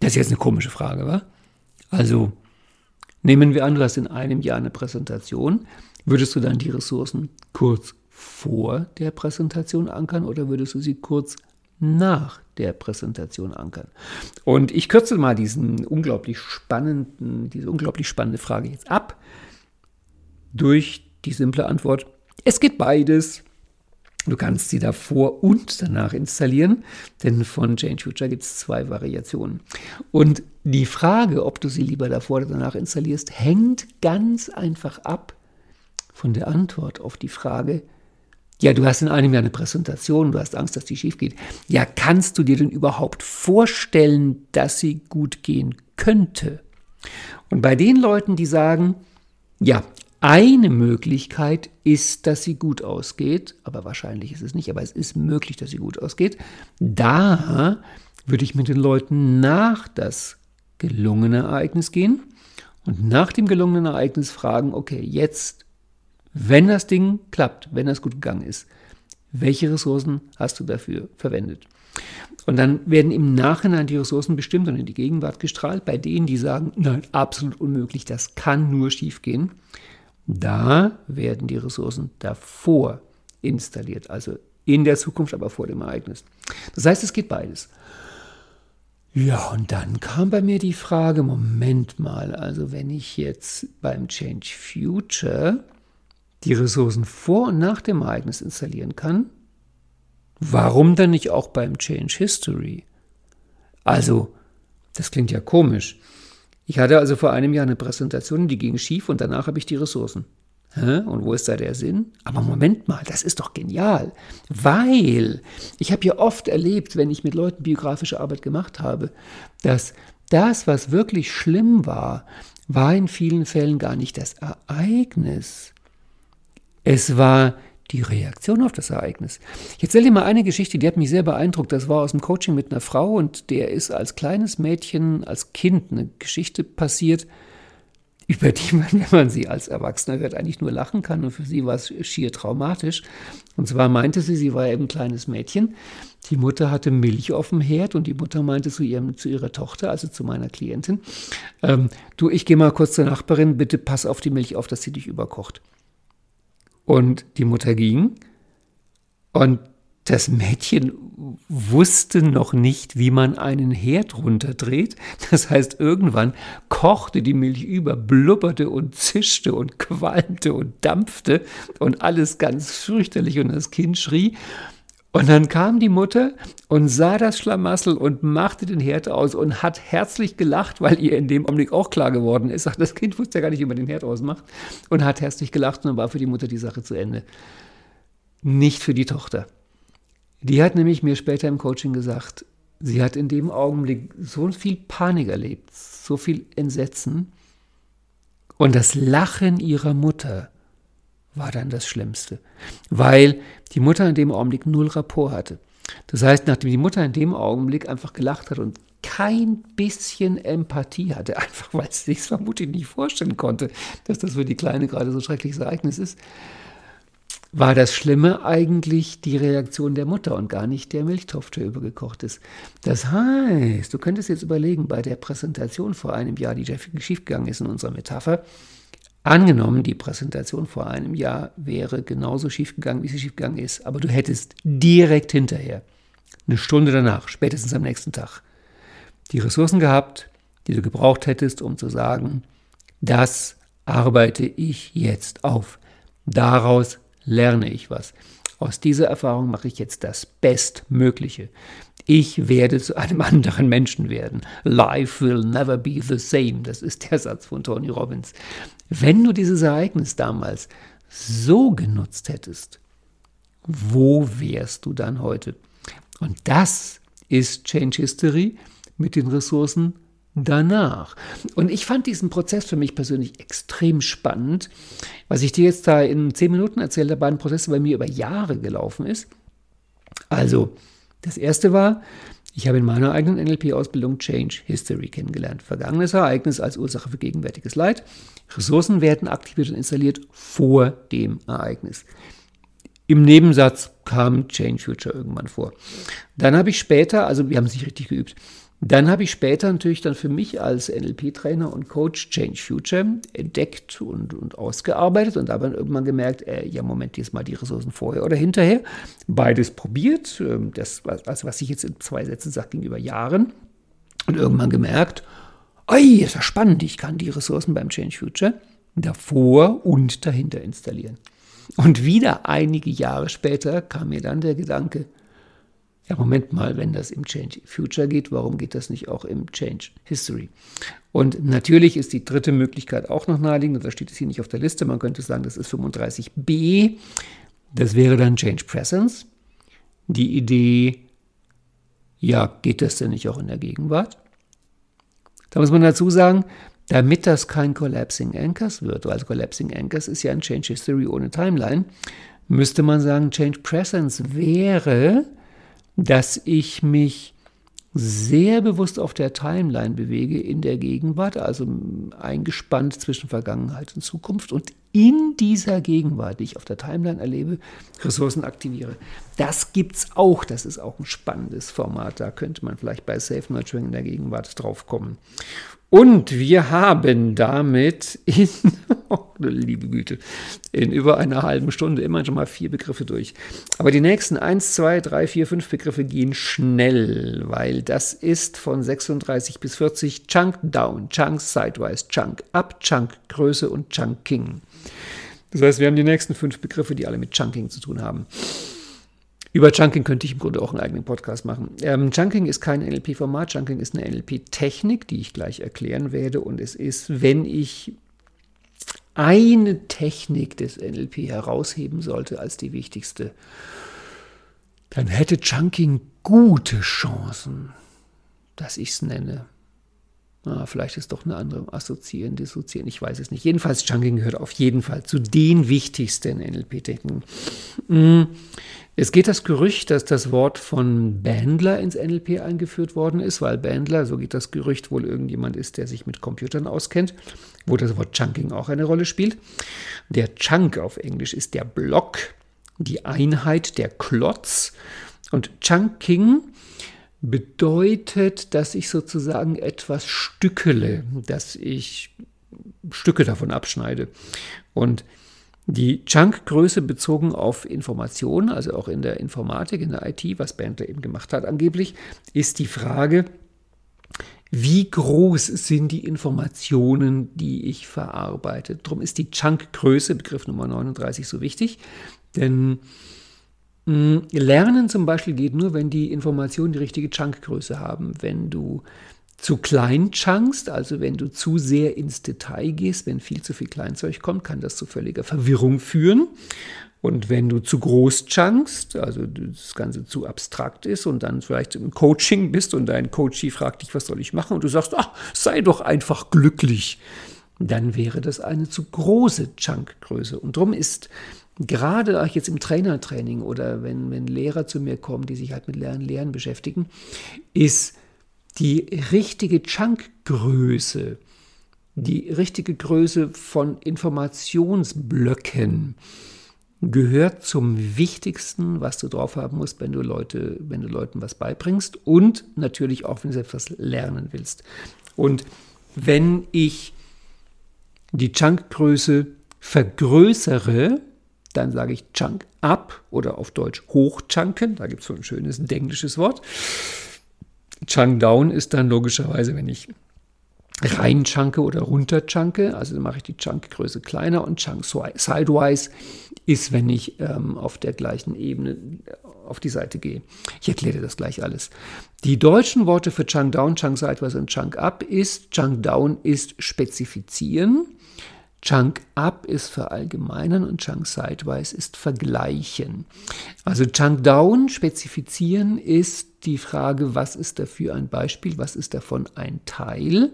Das ist jetzt eine komische Frage, wa? Also, nehmen wir an, du hast in einem Jahr eine Präsentation. Würdest du dann die Ressourcen kurz vor der Präsentation ankern oder würdest du sie kurz nach der Präsentation ankern? Und ich kürze mal diesen unglaublich spannenden, diese unglaublich spannende Frage jetzt ab durch die simple Antwort, es geht beides. Du kannst sie davor und danach installieren, denn von Change Future gibt es zwei Variationen. Und die Frage, ob du sie lieber davor oder danach installierst, hängt ganz einfach ab von der Antwort auf die Frage, ja, du hast in einem Jahr eine Präsentation, du hast Angst, dass die schief geht. Ja, kannst du dir denn überhaupt vorstellen, dass sie gut gehen könnte? Und bei den Leuten, die sagen, ja, eine Möglichkeit ist, dass sie gut ausgeht, aber wahrscheinlich ist es nicht, aber es ist möglich, dass sie gut ausgeht. Da würde ich mit den Leuten nach das gelungene Ereignis gehen und nach dem gelungenen Ereignis fragen, okay, jetzt, wenn das Ding klappt, wenn das gut gegangen ist, welche Ressourcen hast du dafür verwendet? Und dann werden im Nachhinein die Ressourcen bestimmt und in die Gegenwart gestrahlt. Bei denen, die sagen, nein, absolut unmöglich, das kann nur schief gehen, da werden die Ressourcen davor installiert, also in der Zukunft, aber vor dem Ereignis. Das heißt, es geht beides. Ja, und dann kam bei mir die Frage, Moment mal, also wenn ich jetzt beim Change Future die Ressourcen vor und nach dem Ereignis installieren kann, warum dann nicht auch beim Change History? Also, das klingt ja komisch. Ich hatte also vor einem Jahr eine Präsentation, die ging schief und danach habe ich die Ressourcen. Hä? Und wo ist da der Sinn? Aber Moment mal, das ist doch genial. Weil ich habe ja oft erlebt, wenn ich mit Leuten biografische Arbeit gemacht habe, dass das, was wirklich schlimm war, war in vielen Fällen gar nicht das Ereignis. Es war die Reaktion auf das Ereignis. Ich erzähle dir mal eine Geschichte, die hat mich sehr beeindruckt. Das war aus dem Coaching mit einer Frau und der ist als kleines Mädchen, als Kind eine Geschichte passiert, über die man, wenn man sie als Erwachsener hört, eigentlich nur lachen kann. Und für sie war es schier traumatisch. Und zwar meinte sie, sie war eben ein kleines Mädchen. Die Mutter hatte Milch auf dem Herd und die Mutter meinte zu, ihrem, zu ihrer Tochter, also zu meiner Klientin, ähm, du, ich gehe mal kurz zur Nachbarin, bitte pass auf die Milch auf, dass sie dich überkocht. Und die Mutter ging und das Mädchen wusste noch nicht, wie man einen Herd runterdreht. Das heißt, irgendwann kochte die Milch über, blubberte und zischte und qualmte und dampfte und alles ganz fürchterlich und das Kind schrie. Und dann kam die Mutter und sah das Schlamassel und machte den Herd aus und hat herzlich gelacht, weil ihr in dem Augenblick auch klar geworden ist. Das Kind wusste ja gar nicht, wie man den Herd ausmacht. Und hat herzlich gelacht und dann war für die Mutter die Sache zu Ende. Nicht für die Tochter. Die hat nämlich mir später im Coaching gesagt, sie hat in dem Augenblick so viel Panik erlebt, so viel Entsetzen. Und das Lachen ihrer Mutter war dann das Schlimmste, weil die Mutter in dem Augenblick null Rapport hatte. Das heißt, nachdem die Mutter in dem Augenblick einfach gelacht hat und kein bisschen Empathie hatte, einfach weil sie sich vermutlich nicht vorstellen konnte, dass das für die Kleine gerade so ein schreckliches Ereignis ist, war das Schlimme eigentlich die Reaktion der Mutter und gar nicht der Milchtopf, der übergekocht ist. Das heißt, du könntest jetzt überlegen, bei der Präsentation vor einem Jahr, die schiefgegangen ist in unserer Metapher, Angenommen, die Präsentation vor einem Jahr wäre genauso schief gegangen, wie sie schief gegangen ist, aber du hättest direkt hinterher, eine Stunde danach, spätestens am nächsten Tag, die Ressourcen gehabt, die du gebraucht hättest, um zu sagen, das arbeite ich jetzt auf. Daraus lerne ich was. Aus dieser Erfahrung mache ich jetzt das Bestmögliche. Ich werde zu einem anderen Menschen werden. Life will never be the same. Das ist der Satz von Tony Robbins. Wenn du dieses Ereignis damals so genutzt hättest, wo wärst du dann heute? Und das ist Change History mit den Ressourcen danach. Und ich fand diesen Prozess für mich persönlich extrem spannend. Was ich dir jetzt da in zehn Minuten erzähle, der beiden Prozesse bei mir über Jahre gelaufen ist. Also, das erste war, ich habe in meiner eigenen NLP-Ausbildung Change History kennengelernt. Vergangenes Ereignis als Ursache für gegenwärtiges Leid. Ressourcen werden aktiviert und installiert vor dem Ereignis. Im Nebensatz kam Change Future irgendwann vor. Dann habe ich später, also wir haben es nicht richtig geübt, dann habe ich später natürlich dann für mich als NLP-Trainer und Coach Change Future entdeckt und, und ausgearbeitet und habe dann irgendwann gemerkt, äh, ja Moment, jetzt mal die Ressourcen vorher oder hinterher. Beides probiert, ähm, das, also was ich jetzt in zwei Sätzen sage, ging über Jahren und irgendwann gemerkt, oi, ist ja spannend, ich kann die Ressourcen beim Change Future davor und dahinter installieren. Und wieder einige Jahre später kam mir dann der Gedanke, ja, Moment mal, wenn das im Change Future geht, warum geht das nicht auch im Change History? Und natürlich ist die dritte Möglichkeit auch noch naheliegend, da steht es hier nicht auf der Liste, man könnte sagen, das ist 35b, das wäre dann Change Presence. Die Idee, ja, geht das denn nicht auch in der Gegenwart? Da muss man dazu sagen, damit das kein Collapsing Anchors wird, also Collapsing Anchors ist ja ein Change History ohne Timeline, müsste man sagen, Change Presence wäre dass ich mich sehr bewusst auf der Timeline bewege in der Gegenwart, also eingespannt zwischen Vergangenheit und Zukunft und in dieser Gegenwart, die ich auf der Timeline erlebe, Ressourcen aktiviere. Das gibt es auch, das ist auch ein spannendes Format, da könnte man vielleicht bei Safe Nurturing in der Gegenwart drauf kommen. Und wir haben damit in, oh, liebe Güte, in über einer halben Stunde immer schon mal vier Begriffe durch. Aber die nächsten eins, zwei, drei, vier, fünf Begriffe gehen schnell, weil das ist von 36 bis 40 Chunk Down, Chunk Sidewise, Chunk Up, Chunk Größe und Chunking. Das heißt, wir haben die nächsten fünf Begriffe, die alle mit Chunking zu tun haben. Über Chunking könnte ich im Grunde auch einen eigenen Podcast machen. Ähm, Chunking ist kein NLP-Format, Chunking ist eine NLP-Technik, die ich gleich erklären werde. Und es ist, wenn ich eine Technik des NLP herausheben sollte als die wichtigste, dann hätte Chunking gute Chancen, dass ich es nenne. Ah, vielleicht ist doch eine andere assoziieren, dissoziieren, ich weiß es nicht. Jedenfalls, Chunking gehört auf jeden Fall zu den wichtigsten NLP-Techniken. Es geht das Gerücht, dass das Wort von Bandler ins NLP eingeführt worden ist, weil Bandler, so geht das Gerücht, wohl irgendjemand ist, der sich mit Computern auskennt, wo das Wort Chunking auch eine Rolle spielt. Der Chunk auf Englisch ist der Block, die Einheit, der Klotz. Und Chunking bedeutet, dass ich sozusagen etwas stückele, dass ich Stücke davon abschneide. Und die Chunk-Größe bezogen auf Informationen, also auch in der Informatik, in der IT, was Bentley eben gemacht hat angeblich, ist die Frage, wie groß sind die Informationen, die ich verarbeite. Darum ist die Chunk-Größe, Begriff Nummer 39, so wichtig, denn mh, hm, Lernen zum Beispiel geht nur, wenn die Informationen die richtige Chunk-Größe haben. Wenn du zu klein chunkst, also wenn du zu sehr ins Detail gehst, wenn viel zu viel Kleinzeug kommt, kann das zu völliger Verwirrung führen. Und wenn du zu groß chunkst, also das Ganze zu abstrakt ist und dann vielleicht im Coaching bist und dein Coachie fragt dich, was soll ich machen? Und du sagst, ach, sei doch einfach glücklich, dann wäre das eine zu große Chunkgröße. Und darum ist gerade jetzt im Trainertraining oder wenn, wenn Lehrer zu mir kommen, die sich halt mit Lernen, Lehren beschäftigen, ist die richtige Chunkgröße, die richtige Größe von Informationsblöcken gehört zum Wichtigsten, was du drauf haben musst, wenn du Leute, wenn du Leuten was beibringst und natürlich auch, wenn du etwas lernen willst. Und wenn ich die Chunkgröße vergrößere, dann sage ich Chunk up oder auf Deutsch hochchunken, da gibt es so ein schönes englisches Wort. Chang Down ist dann logischerweise, wenn ich rein chunke oder runter chunke. Also mache ich die Chunk-Größe kleiner und Chunk sidewise ist, wenn ich ähm, auf der gleichen Ebene äh, auf die Seite gehe. Ich erkläre das gleich alles. Die deutschen Worte für Chunk down, Chunk sidewise und Chunk up ist, Chunk down ist spezifizieren. Chunk Up ist verallgemeinern und Chunk Sidewise ist vergleichen. Also Chunk Down spezifizieren ist die Frage, was ist dafür ein Beispiel, was ist davon ein Teil.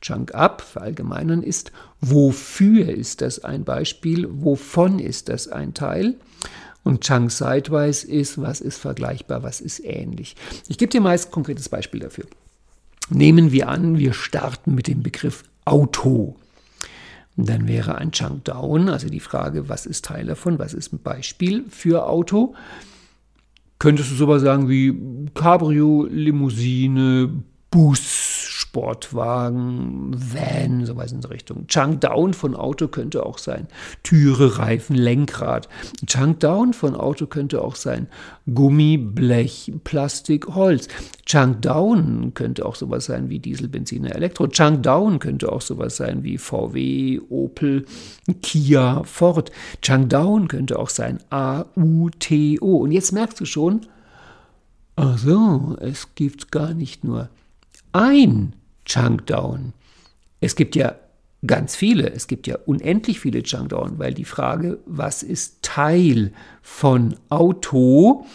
Chunk Up verallgemeinern ist, wofür ist das ein Beispiel, wovon ist das ein Teil. Und Chunk Sidewise ist, was ist vergleichbar, was ist ähnlich. Ich gebe dir meist ein konkretes Beispiel dafür. Nehmen wir an, wir starten mit dem Begriff Auto. Dann wäre ein Chunk Down, also die Frage, was ist Teil davon, was ist ein Beispiel für Auto. Könntest du sowas sagen wie Cabrio, Limousine, Bus, Sportwagen, Van, sowas in der Richtung. Chunk Down von Auto könnte auch sein Türe, Reifen, Lenkrad. Chunk Down von Auto könnte auch sein Gummi, Blech, Plastik, Holz. Chunk Down könnte auch sowas sein wie Diesel, Benzin, Elektro. Chunk Down könnte auch sowas sein wie VW, Opel, Kia, Ford. Chunk Down könnte auch sein A, U, T, O. Und jetzt merkst du schon, ach so, es gibt gar nicht nur ein Chunkdown. Es gibt ja ganz viele, es gibt ja unendlich viele Chunkdown, weil die Frage, was ist Teil von Auto,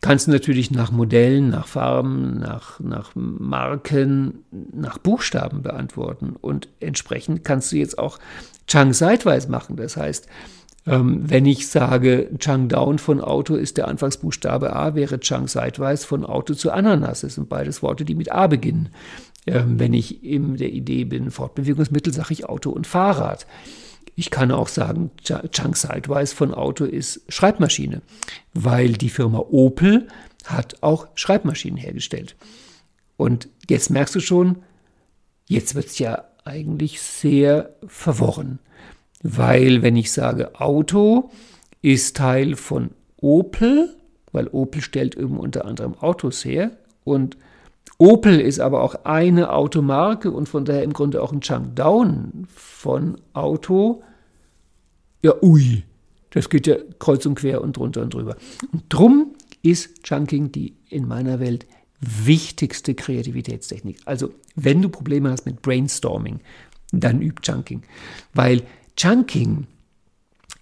kannst du natürlich nach Modellen, nach Farben, nach, nach Marken, nach Buchstaben beantworten. Und entsprechend kannst du jetzt auch Chunk seitwärts machen. Das heißt, wenn ich sage, Chang Down von Auto ist der Anfangsbuchstabe A, wäre Chang seitwärts von Auto zu Ananas. Das sind beides Worte, die mit A beginnen. Ähm, wenn ich in der Idee bin, Fortbewegungsmittel, sage ich Auto und Fahrrad. Ich kann auch sagen, Chang Sidewise von Auto ist Schreibmaschine, weil die Firma Opel hat auch Schreibmaschinen hergestellt. Und jetzt merkst du schon, jetzt wird es ja eigentlich sehr verworren. Weil wenn ich sage Auto ist Teil von Opel, weil Opel stellt eben unter anderem Autos her und Opel ist aber auch eine Automarke und von daher im Grunde auch ein Changdown von Auto. Ja, ui, das geht ja kreuz und quer und drunter und drüber. Und drum ist Chunking die in meiner Welt wichtigste Kreativitätstechnik. Also, wenn du Probleme hast mit Brainstorming, dann üb Chunking, weil Chunking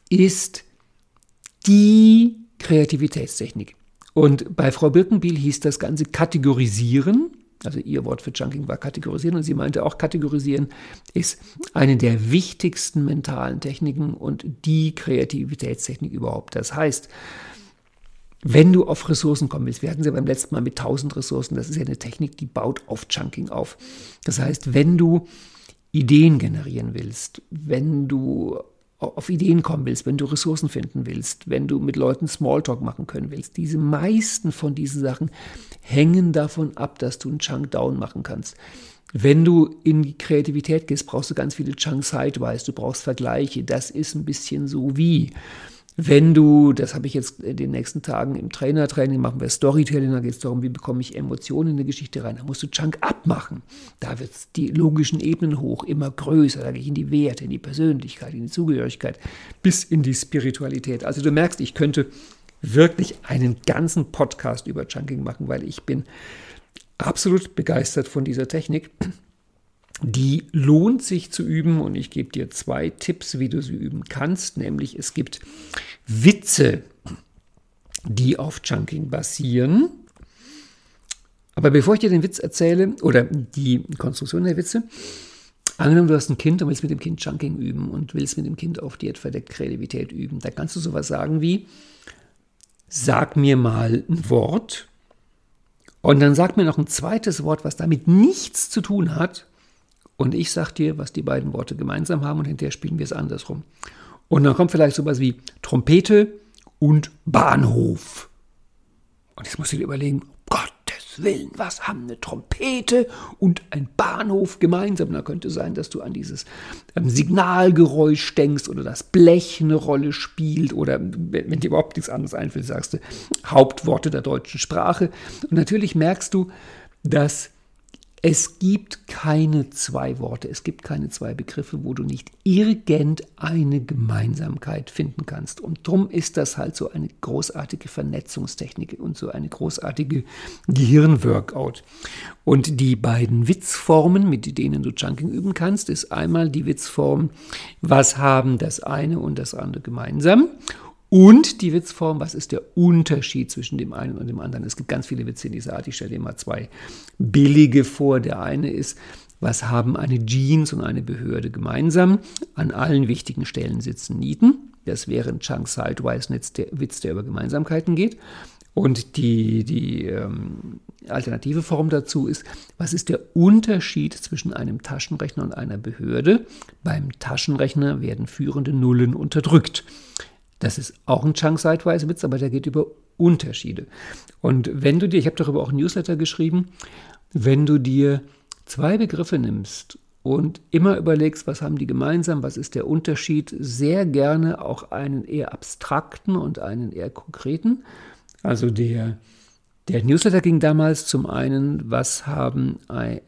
ist die Kreativitätstechnik. Und bei Frau Birkenbiel hieß das Ganze kategorisieren. Also ihr Wort für Chunking war kategorisieren und sie meinte auch kategorisieren ist eine der wichtigsten mentalen Techniken und die Kreativitätstechnik überhaupt. Das heißt, wenn du auf Ressourcen kommen willst, wir hatten sie beim letzten Mal mit 1000 Ressourcen, das ist ja eine Technik, die baut auf Chunking auf. Das heißt, wenn du Ideen generieren willst, wenn du auf Ideen kommen willst, wenn du Ressourcen finden willst, wenn du mit Leuten Smalltalk machen können willst. Diese meisten von diesen Sachen hängen davon ab, dass du einen Chunk Down machen kannst. Wenn du in die Kreativität gehst, brauchst du ganz viele Chunk Sidewise, du brauchst Vergleiche. Das ist ein bisschen so wie. Wenn du, das habe ich jetzt in den nächsten Tagen im Trainertraining, machen wir Storytelling, da geht es darum, wie bekomme ich Emotionen in eine Geschichte rein. Da musst du Chunk abmachen. Da wird die logischen Ebenen hoch, immer größer. Da gehe ich in die Werte, in die Persönlichkeit, in die Zugehörigkeit, bis in die Spiritualität. Also du merkst, ich könnte wirklich einen ganzen Podcast über Chunking machen, weil ich bin absolut begeistert von dieser Technik. Die lohnt sich zu üben und ich gebe dir zwei Tipps, wie du sie üben kannst. Nämlich es gibt Witze, die auf Chunking basieren. Aber bevor ich dir den Witz erzähle oder die Konstruktion der Witze, angenommen du hast ein Kind und willst mit dem Kind Chunking üben und willst mit dem Kind auf die etwa der Kreativität üben, da kannst du sowas sagen wie, sag mir mal ein Wort und dann sag mir noch ein zweites Wort, was damit nichts zu tun hat und ich sage dir, was die beiden Worte gemeinsam haben und hinterher spielen wir es andersrum. Und dann kommt vielleicht sowas wie Trompete und Bahnhof. Und jetzt musst du dir überlegen, Gottes Willen, was haben eine Trompete und ein Bahnhof gemeinsam? Da könnte sein, dass du an dieses Signalgeräusch denkst oder das Blech eine Rolle spielt oder wenn dir überhaupt nichts anderes einfällt, sagst du Hauptworte der deutschen Sprache. Und natürlich merkst du, dass Es gibt keine zwei Worte, es gibt keine zwei Begriffe, wo du nicht irgendeine Gemeinsamkeit finden kannst. Und drum ist das halt so eine großartige Vernetzungstechnik und so eine großartige Gehirnworkout. Und die beiden Witzformen, mit denen du Chunking üben kannst, ist einmal die Witzform, was haben das eine und das andere gemeinsam? Und die Witzform, was ist der Unterschied zwischen dem einen und dem anderen? Es gibt ganz viele Witze in dieser Art. Ich stelle dir mal zwei billige vor. Der eine ist, was haben eine Jeans und eine Behörde gemeinsam? An allen wichtigen Stellen sitzen Nieten. Das wäre ein Chunk Sidewise Witz, der über Gemeinsamkeiten geht. Und die, die ähm, alternative Form dazu ist, was ist der Unterschied zwischen einem Taschenrechner und einer Behörde? Beim Taschenrechner werden führende Nullen unterdrückt. Das ist auch ein Chunk Sidewise Witz, aber der geht über Unterschiede. Und wenn du dir, ich habe darüber auch ein Newsletter geschrieben, wenn du dir zwei Begriffe nimmst und immer überlegst, was haben die gemeinsam, was ist der Unterschied, sehr gerne auch einen eher abstrakten und einen eher konkreten. Also der der Newsletter ging damals zum einen, was haben,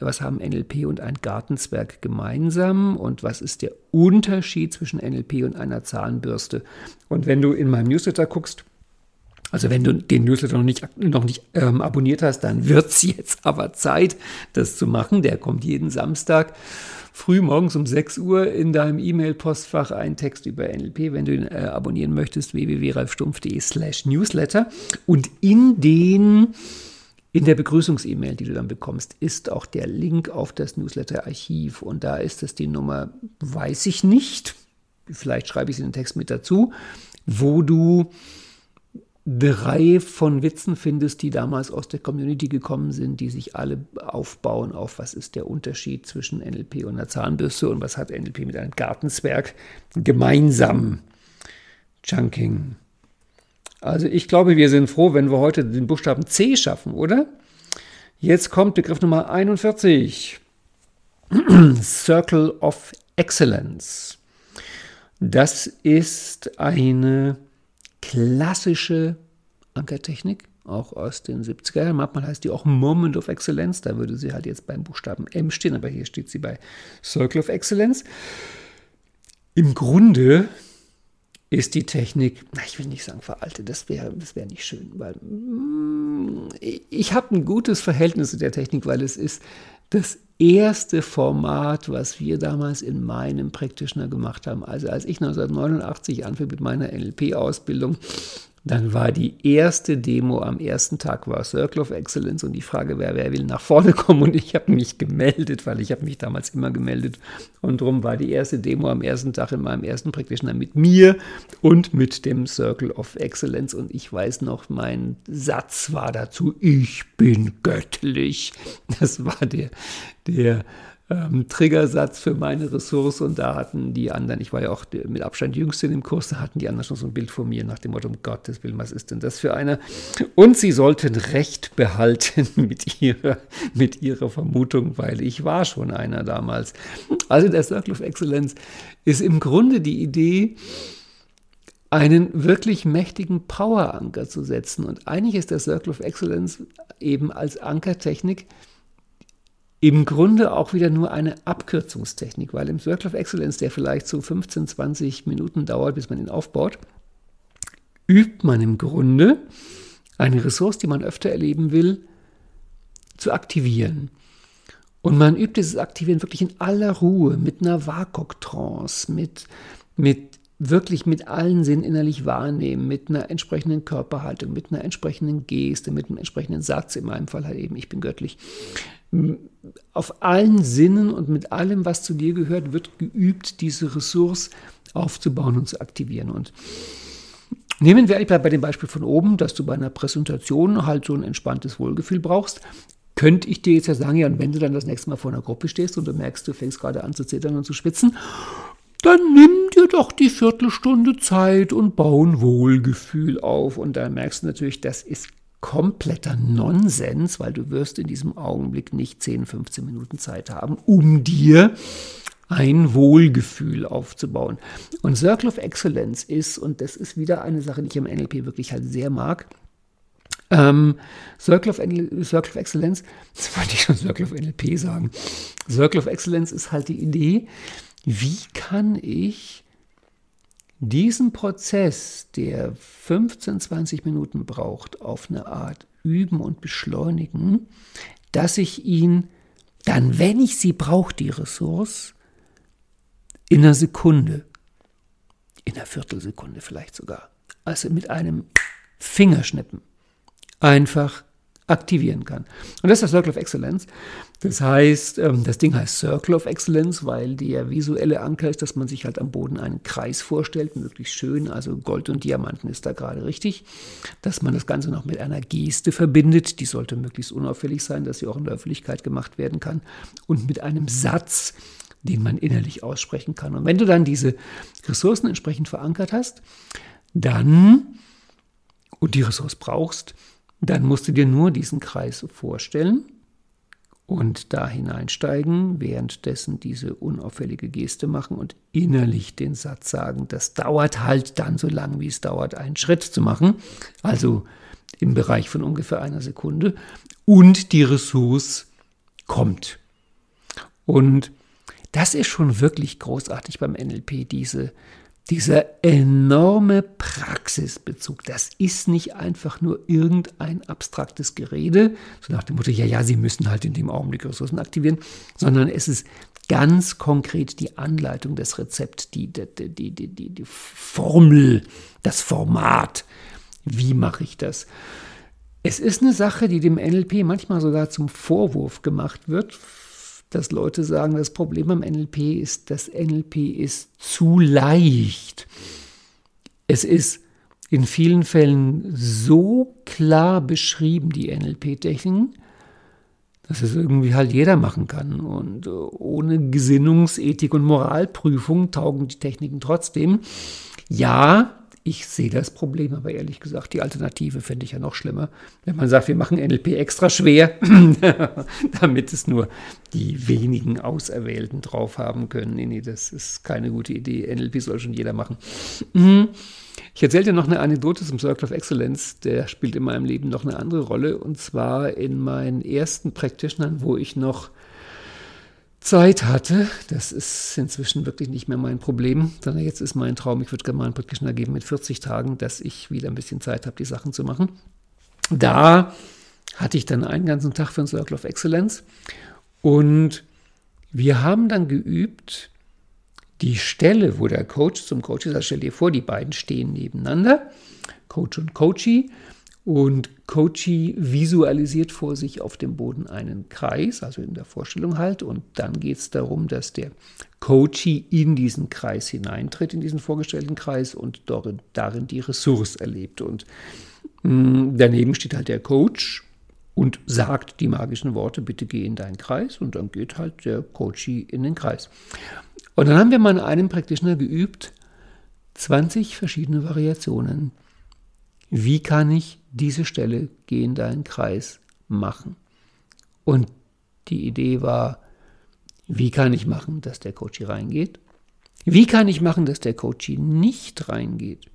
was haben NLP und ein Gartenzwerg gemeinsam und was ist der Unterschied zwischen NLP und einer Zahnbürste. Und wenn du in meinem Newsletter guckst, also wenn du den Newsletter noch nicht, noch nicht ähm, abonniert hast, dann wird es jetzt aber Zeit, das zu machen. Der kommt jeden Samstag früh morgens um 6 Uhr in deinem E-Mail-Postfach einen Text über NLP, wenn du ihn äh, abonnieren möchtest, www.ralfstumpf.de slash newsletter. Und in den in der Begrüßungs-E-Mail, die du dann bekommst, ist auch der Link auf das Newsletter-Archiv. Und da ist es die Nummer, weiß ich nicht, vielleicht schreibe ich sie in den Text mit dazu, wo du Reihe von Witzen findest, die damals aus der Community gekommen sind, die sich alle aufbauen auf, was ist der Unterschied zwischen NLP und einer Zahnbürste und was hat NLP mit einem Gartenzwerg gemeinsam. Chunking. Also ich glaube, wir sind froh, wenn wir heute den Buchstaben C schaffen, oder? Jetzt kommt Begriff Nummer 41. Circle of Excellence. Das ist eine klassische Ankertechnik, auch aus den 70er Jahren. Manchmal heißt die auch Moment of Excellence. Da würde sie halt jetzt beim Buchstaben M stehen, aber hier steht sie bei Circle of Excellence. Im Grunde ist die Technik, ich will nicht sagen veraltet, das wäre das wär nicht schön, weil mm, ich habe ein gutes Verhältnis zu der Technik, weil es ist das erste Format, was wir damals in meinem Practitioner gemacht haben. Also als ich 1989 anfing mit meiner NLP-Ausbildung, dann war die erste Demo am ersten Tag war Circle of Excellence und die Frage wäre, wer will nach vorne kommen? Und ich habe mich gemeldet, weil ich habe mich damals immer gemeldet. Und darum war die erste Demo am ersten Tag in meinem ersten Practitioner mit mir und mit dem Circle of Excellence. Und ich weiß noch, mein Satz war dazu, ich bin göttlich. Das war der, der ähm, Triggersatz für meine Ressource und da hatten die anderen, ich war ja auch mit Abstand jüngste im Kurs, da hatten die anderen schon so ein Bild von mir nach dem Motto, um Gottes Willen, was ist denn das für einer? Und sie sollten Recht behalten mit ihrer, mit ihrer Vermutung, weil ich war schon einer damals. Also der Circle of Excellence ist im Grunde die Idee, einen wirklich mächtigen Power-Anker zu setzen. Und eigentlich ist der Circle of Excellence eben als Ankertechnik im Grunde auch wieder nur eine Abkürzungstechnik, weil im Circle of Excellence, der vielleicht so 15, 20 Minuten dauert, bis man ihn aufbaut, übt man im Grunde eine Ressource, die man öfter erleben will, zu aktivieren. Und man übt dieses Aktivieren wirklich in aller Ruhe, mit einer WAKOK-Trance, mit, mit wirklich mit allen Sinnen innerlich wahrnehmen, mit einer entsprechenden Körperhaltung, mit einer entsprechenden Geste, mit einem entsprechenden Satz, in meinem Fall halt eben, ich bin göttlich, auf allen Sinnen und mit allem, was zu dir gehört, wird geübt, diese Ressource aufzubauen und zu aktivieren. Und nehmen wir bei dem Beispiel von oben, dass du bei einer Präsentation halt so ein entspanntes Wohlgefühl brauchst. Könnte ich dir jetzt ja sagen, ja, und wenn du dann das nächste Mal vor einer Gruppe stehst und du merkst, du fängst gerade an zu zittern und zu schwitzen, dann nimm dir doch die Viertelstunde Zeit und bau ein Wohlgefühl auf. Und da merkst du natürlich, das ist kompletter Nonsens, weil du wirst in diesem Augenblick nicht 10, 15 Minuten Zeit haben, um dir ein Wohlgefühl aufzubauen. Und Circle of Excellence ist, und das ist wieder eine Sache, die ich im NLP wirklich halt sehr mag, Ähm, Circle, of, Circle of Excellence, das wollte ich schon Circle of NLP sagen. Circle of Excellence ist halt die Idee, wie kann ich diesen Prozess, der 15, 20 Minuten braucht, auf eine Art üben und beschleunigen, dass ich ihn dann, wenn ich sie brauche, die Ressource, in einer Sekunde, in einer Viertelsekunde vielleicht sogar, also mit einem Fingerschnippen einfach aktivieren kann. Und das ist das Circle of Excellence. Das heißt, ähm, das Ding heißt Circle of Excellence, weil der visuelle Anker ist, dass man sich halt am Boden einen Kreis vorstellt, möglichst schön, also Gold und Diamanten ist da gerade richtig, dass man das Ganze noch mit einer Geste verbindet, die sollte möglichst unauffällig sein, dass sie auch in der Öffentlichkeit gemacht werden kann und mit einem Satz, den man innerlich aussprechen kann. Und wenn du dann diese Ressourcen entsprechend verankert hast, dann und die Ressource brauchst, dann musst du dir nur diesen Kreis vorstellen und da hineinsteigen, währenddessen diese unauffällige Geste machen und innerlich den Satz sagen, das dauert halt dann so lang, wie es dauert, einen Schritt zu machen, also im Bereich von ungefähr einer Sekunde, und die Ressource kommt. Und das ist schon wirklich großartig beim NLP, diese dieser enorme Praxisbezug, das ist nicht einfach nur irgendein abstraktes Gerede, so nach dem Motto, ja, ja, Sie müssen halt in dem Augenblick Ressourcen aktivieren, sondern es ist ganz konkret die Anleitung, das Rezept, die, die, die, die, die, die Formel, das Format. Wie mache ich das? Es ist eine Sache, die dem NLP manchmal sogar zum Vorwurf gemacht wird, dass Leute sagen, das Problem am NLP ist, das NLP ist zu leicht. Es ist in vielen Fällen so klar beschrieben, die NLP-Techniken, dass es irgendwie halt jeder machen kann. Und äh, ohne Gesinnungsethik und Moralprüfung taugen die Techniken trotzdem. Ja, ich sehe das Problem, aber ehrlich gesagt, die Alternative fände ich ja noch schlimmer. Wenn man sagt, wir machen NLP extra schwer, damit es nur die wenigen Auserwählten drauf haben können. Nee, nee, das ist keine gute Idee. NLP soll schon jeder machen. Mhm. Ich erzähle dir noch eine Anekdote zum Circle of Excellence, der spielt in meinem Leben noch eine andere Rolle. Und zwar in meinen ersten Practitionern, wo ich noch Zeit hatte. Das ist inzwischen wirklich nicht mehr mein Problem, sondern jetzt ist mein Traum, ich würde gerne mal einen Practitioner geben mit 40 Tagen, dass ich wieder ein bisschen Zeit habe, die Sachen zu machen. Da hatte ich dann einen ganzen Tag für ein Circle of Excellence und wir haben dann geübt, die Stelle, wo der Coach zum Coach ist, also stell dir vor, die beiden stehen nebeneinander, Coach und Coachee, und Coachy visualisiert vor sich auf dem Boden einen Kreis, also in der Vorstellung halt. Und dann geht es darum, dass der Coachy in diesen Kreis hineintritt, in diesen vorgestellten Kreis und darin, die Ressource erlebt. Und mh, mm, daneben steht halt der Coach und sagt die magischen Worte, bitte geh in deinen Kreis. Und dann geht halt der Coachy in den Kreis. Und dann haben wir mal in einem Practitioner geübt, 20 verschiedene Variationen wie kann ich diese Stelle geh in deinen Kreis machen? Und die Idee war, wie kann ich machen, dass der Coach hier reingeht? Wie kann ich machen, dass der Coach nicht reingeht?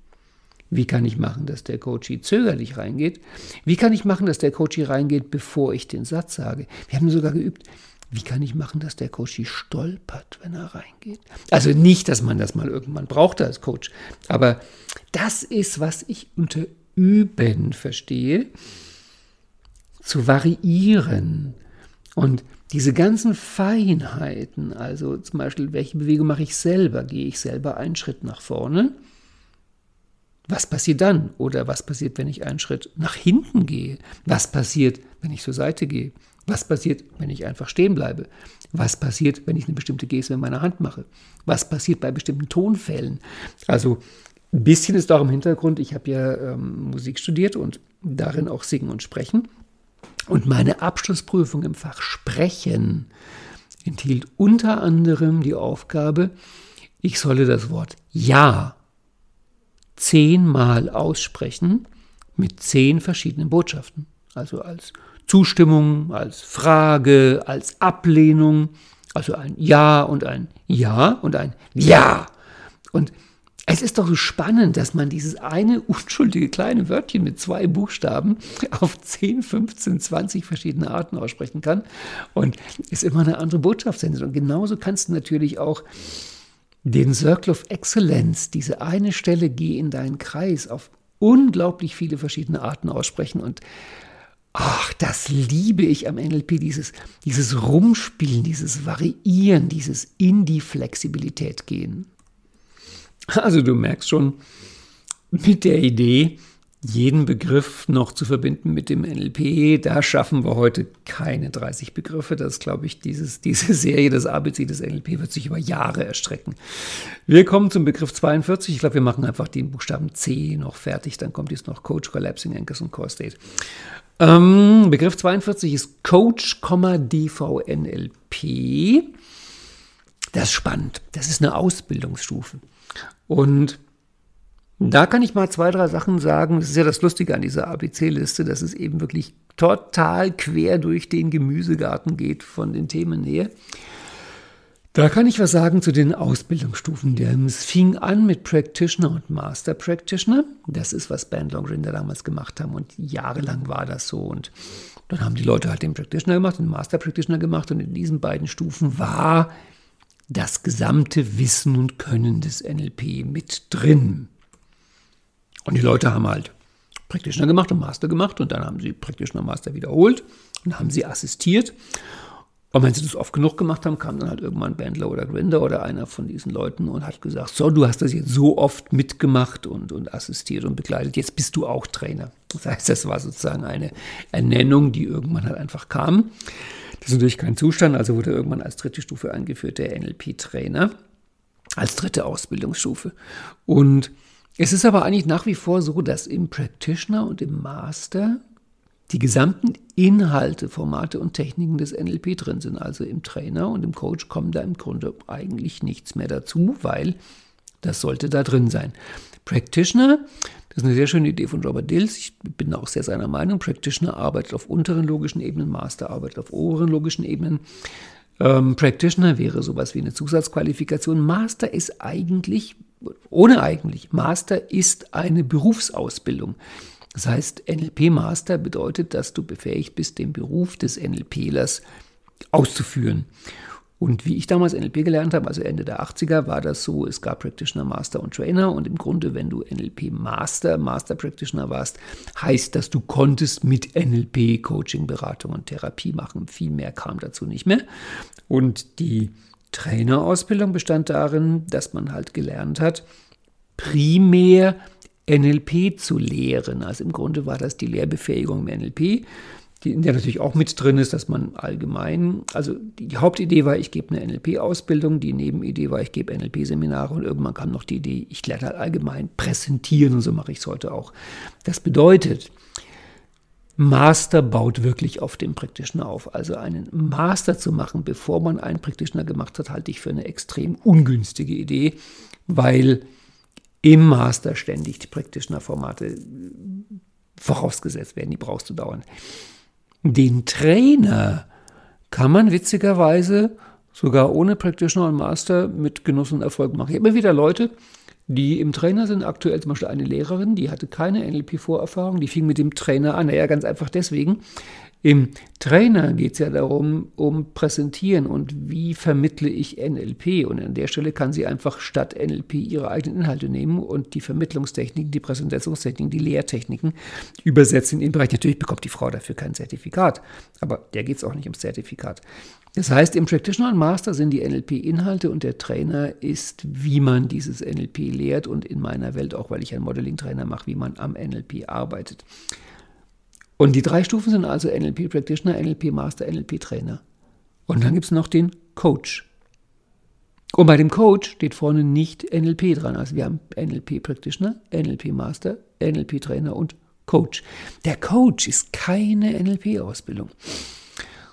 Wie kann ich machen, dass der Coach zögerlich reingeht? Wie kann ich machen, dass der Coach reingeht, bevor ich den Satz sage? Wir haben sogar geübt, wie kann ich machen, dass der Coach stolpert, wenn er reingeht? Also nicht, dass man das mal irgendwann braucht als Coach, aber das ist, was ich unter Üben verstehe, zu variieren. Und diese ganzen Feinheiten, also zum Beispiel, welche Bewegung mache ich selber? Gehe ich selber einen Schritt nach vorne? Was passiert dann? Oder was passiert, wenn ich einen Schritt nach hinten gehe? Was passiert, wenn ich zur Seite gehe? Was passiert, wenn ich einfach stehen bleibe? Was passiert, wenn ich eine bestimmte Geste in meiner Hand mache? Was passiert bei bestimmten Tonfällen? Also ein bisschen ist auch im Hintergrund, ich habe ja ähm, Musik studiert und darin auch singen und sprechen. Und meine Abschlussprüfung im Fach Sprechen enthielt unter anderem die Aufgabe, ich solle das Wort Ja zehnmal aussprechen mit zehn verschiedenen Botschaften. Also als Zustimmung, als Frage, als Ablehnung. Also ein Ja und ein Ja und ein Ja. Und Es ist doch so spannend, dass man dieses eine unschuldige kleine Wörtchen mit zwei Buchstaben auf 10, 15, 20 verschiedene Arten aussprechen kann und es immer eine andere Botschaft sendet. Und genauso kannst du natürlich auch den Circle of Excellence, diese eine Stelle, geh in deinen Kreis, auf unglaublich viele verschiedene Arten aussprechen und Ach, das liebe ich am NLP, dieses, dieses Rumspielen, dieses Variieren, dieses in die Flexibilität gehen. Also du merkst schon, mit der Idee, jeden Begriff noch zu verbinden mit dem NLP, da schaffen wir heute keine 30 Begriffe. Das glaube ich, dieses, diese Serie, das ABC des NLP wird sich über Jahre erstrecken. Wir kommen zum Begriff 42. Ich glaube, wir machen einfach den Buchstaben C noch fertig. Dann kommt jetzt noch Coach, Collapsing Anchors und Core State. Ähm, Begriff 42 ist Coach, DVNLP. Das ist spannend. Das ist eine Ausbildungsstufe. Und da kann ich mal zwei, drei Sachen sagen. Das ist ja das Lustige an dieser ABC-Liste, dass es eben wirklich total quer durch den Gemüsegarten geht von den Themen her. Da kann ich was sagen zu den Ausbildungsstufen. Es fing an mit Practitioner und Master Practitioner. Das ist, was Band Longrinder damals gemacht haben und jahrelang war das so. Und dann haben die Leute halt den Practitioner gemacht, den Master Practitioner gemacht und in diesen beiden Stufen war das gesamte Wissen und Können des NLP mit drin. Und die Leute haben halt Practitioner gemacht und Master gemacht und dann haben sie Practitioner Master wiederholt und haben sie assistiert. Und wenn sie das oft genug gemacht haben, kam dann halt irgendwann Bandler oder Grinder oder einer von diesen Leuten und hat gesagt, so, du hast das jetzt so oft mitgemacht und, und assistiert und begleitet, jetzt bist du auch Trainer. Das heißt, das war sozusagen eine Ernennung, die irgendwann halt einfach kam. Das ist natürlich kein Zustand, also wurde irgendwann als dritte Stufe eingeführt der NLP-Trainer, als dritte Ausbildungsstufe. Und es ist aber eigentlich nach wie vor so, dass im Practitioner und im Master die gesamten Inhalte, Formate und Techniken des NLP drin sind. Also im Trainer und im Coach kommen da im Grunde eigentlich nichts mehr dazu, weil das sollte da drin sein. Practitioner, das ist eine sehr schöne Idee von Robert Dills. Ich bin auch sehr seiner Meinung. Practitioner arbeitet auf unteren logischen Ebenen, Master arbeitet auf oberen logischen Ebenen. Ähm, Practitioner wäre sowas wie eine Zusatzqualifikation. Master ist eigentlich, ohne eigentlich, Master ist eine Berufsausbildung. Das heißt, NLP-Master bedeutet, dass du befähigt bist, den Beruf des NLPlers auszuführen. Und wie ich damals NLP gelernt habe, also Ende der 80er, war das so, es gab Practitioner, Master und Trainer. Und im Grunde, wenn du NLP Master, Master Practitioner warst, heißt das, du konntest mit NLP Coaching, Beratung und Therapie machen. Viel mehr kam dazu nicht mehr. Und die Trainerausbildung bestand darin, dass man halt gelernt hat, primär NLP zu lehren. Also im Grunde war das die Lehrbefähigung im NLP, die in der natürlich auch mit drin ist, dass man allgemein, also die Hauptidee war, ich gebe eine NLP-Ausbildung, die Nebenidee war, ich gebe NLP-Seminare und irgendwann kam noch die Idee, ich lerne halt allgemein präsentieren und so mache ich es heute auch. Das bedeutet, Master baut wirklich auf dem Praktischen auf. Also einen Master zu machen, bevor man einen Practitioner gemacht hat, halte ich für eine extrem ungünstige Idee, weil im Master ständig die Practitioner-Formate vorausgesetzt werden, die brauchst du dauernd. Den Trainer kann man witzigerweise sogar ohne Practitioner und Master mit Genuss und Erfolg machen. Ich habe immer wieder Leute, die im Trainer sind, aktuell zum Beispiel eine Lehrerin, die hatte keine NLP-Vorerfahrung, die fing mit dem Trainer an. Naja, ganz einfach deswegen, im Trainer geht es ja darum, um Präsentieren und wie vermittle ich NLP. Und an der Stelle kann sie einfach statt NLP ihre eigenen Inhalte nehmen und die Vermittlungstechniken, die Präsentationstechniken, die Lehrtechniken übersetzen in den Bereich. Natürlich bekommt die Frau dafür kein Zertifikat, aber der geht es auch nicht ums Zertifikat. Das heißt, im Practitioner und Master sind die NLP-Inhalte und der Trainer ist, wie man dieses NLP lehrt und in meiner Welt auch, weil ich einen Modeling-Trainer mache, wie man am NLP arbeitet. Und die drei Stufen sind also NLP Practitioner, NLP Master, NLP Trainer. Und dann gibt es noch den Coach. Und bei dem Coach steht vorne nicht NLP dran. Also wir haben NLP Practitioner, NLP Master, NLP Trainer und Coach. Der Coach ist keine NLP-Ausbildung,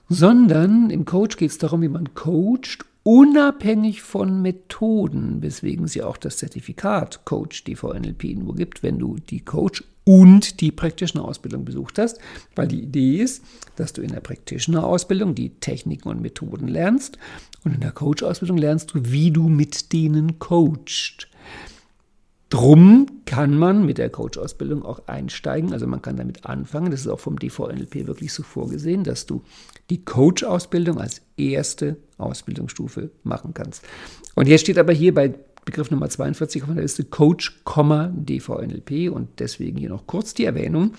sondern im Coach geht es darum, wie man coacht, unabhängig von Methoden, weswegen es ja auch das Zertifikat Coach DVNLP nur gibt, wenn du die Coach und die Practitioner-Ausbildung besucht hast, weil die Idee ist, dass du in der Practitioner-Ausbildung die Techniken und Methoden lernst und in der Coach-Ausbildung lernst du, wie du mit denen coachst. Drum kann man mit der Coach-Ausbildung auch einsteigen. Also man kann damit anfangen. Das ist auch vom DVNLP wirklich so vorgesehen, dass du die Coach-Ausbildung als erste Ausbildungsstufe machen kannst. Und jetzt steht aber hier bei Begriff Nummer 42 auf der Liste Coach, DVNLP und deswegen hier noch kurz die Erwähnung.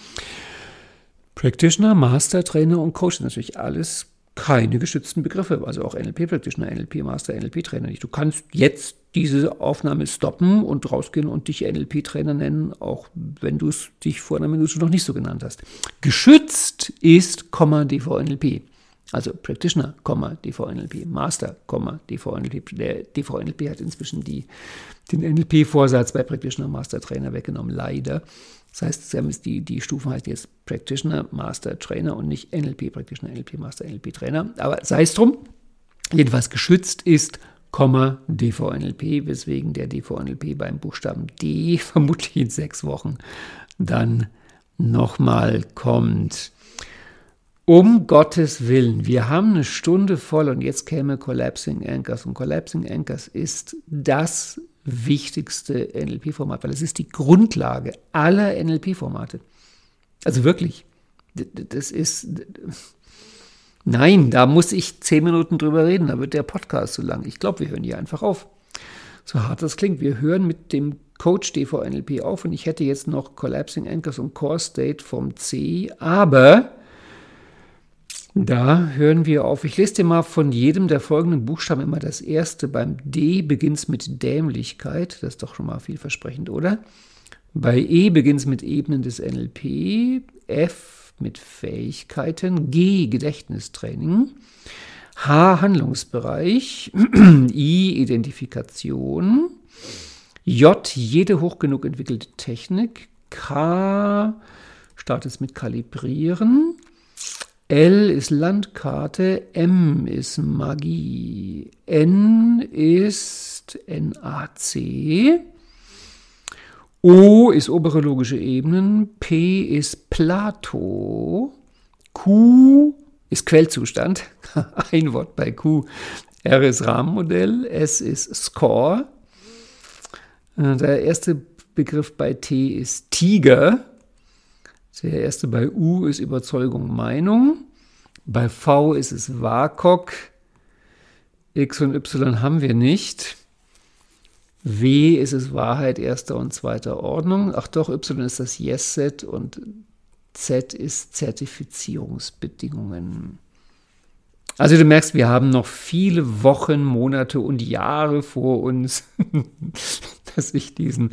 Practitioner, Master, Trainer und Coach sind natürlich alles keine geschützten Begriffe, also auch NLP Practitioner, NLP Master, NLP Trainer nicht. Du kannst jetzt diese Aufnahme stoppen und rausgehen und dich NLP Trainer nennen, auch wenn du es dich vor einer Minute noch nicht so genannt hast. Geschützt ist, DVNLP. Also Practitioner, DVNLP, Master, DVNLP. Der DVNLP hat inzwischen die, den NLP-Vorsatz bei Practitioner Master Trainer weggenommen, leider. Das heißt, sie haben die, die Stufen heißt jetzt Practitioner, Master, Trainer und nicht NLP Practitioner, NLP Master, NLP Trainer. Aber sei es drum, jedenfalls geschützt ist, DVNLP, weswegen der DVNLP beim Buchstaben D vermutlich in sechs Wochen dann nochmal kommt. Um Gottes Willen, wir haben eine Stunde voll und jetzt käme Collapsing Anchors. Und Collapsing Anchors ist das wichtigste NLP-Format, weil es ist die Grundlage aller NLP-Formate. Also wirklich, das ist, nein, da muss ich zehn Minuten drüber reden, da wird der Podcast zu lang. Ich glaube, wir hören hier einfach auf. So hart das klingt, wir hören mit dem Coach DVNLP auf und ich hätte jetzt noch Collapsing Anchors und Core State vom C, aber da hören wir auf. Ich lese dir mal von jedem der folgenden Buchstaben immer das erste. Beim D beginnt es mit Dämlichkeit. Das ist doch schon mal vielversprechend, oder? Bei E beginnt es mit Ebenen des NLP. F mit Fähigkeiten. G Gedächtnistraining. H Handlungsbereich. I Identifikation. J jede hoch genug entwickelte Technik. K startet mit Kalibrieren. L ist Landkarte, M ist Magie, N ist NAC, O ist obere logische Ebenen, P ist Plato, Q ist Quellzustand, ein Wort bei Q, R ist Rahmenmodell, S ist Score, äh, der erste Begriff bei T ist Tiger, der erste bei U ist Überzeugung, Meinung. Bei V ist es WAKOK. X und Y haben wir nicht. W ist es Wahrheit erster und zweiter Ordnung. Ach doch, Y ist das Yes-Set und Z ist Zertifizierungsbedingungen. Also du merkst, wir haben noch viele Wochen, Monate und Jahre vor uns, dass ich diesen,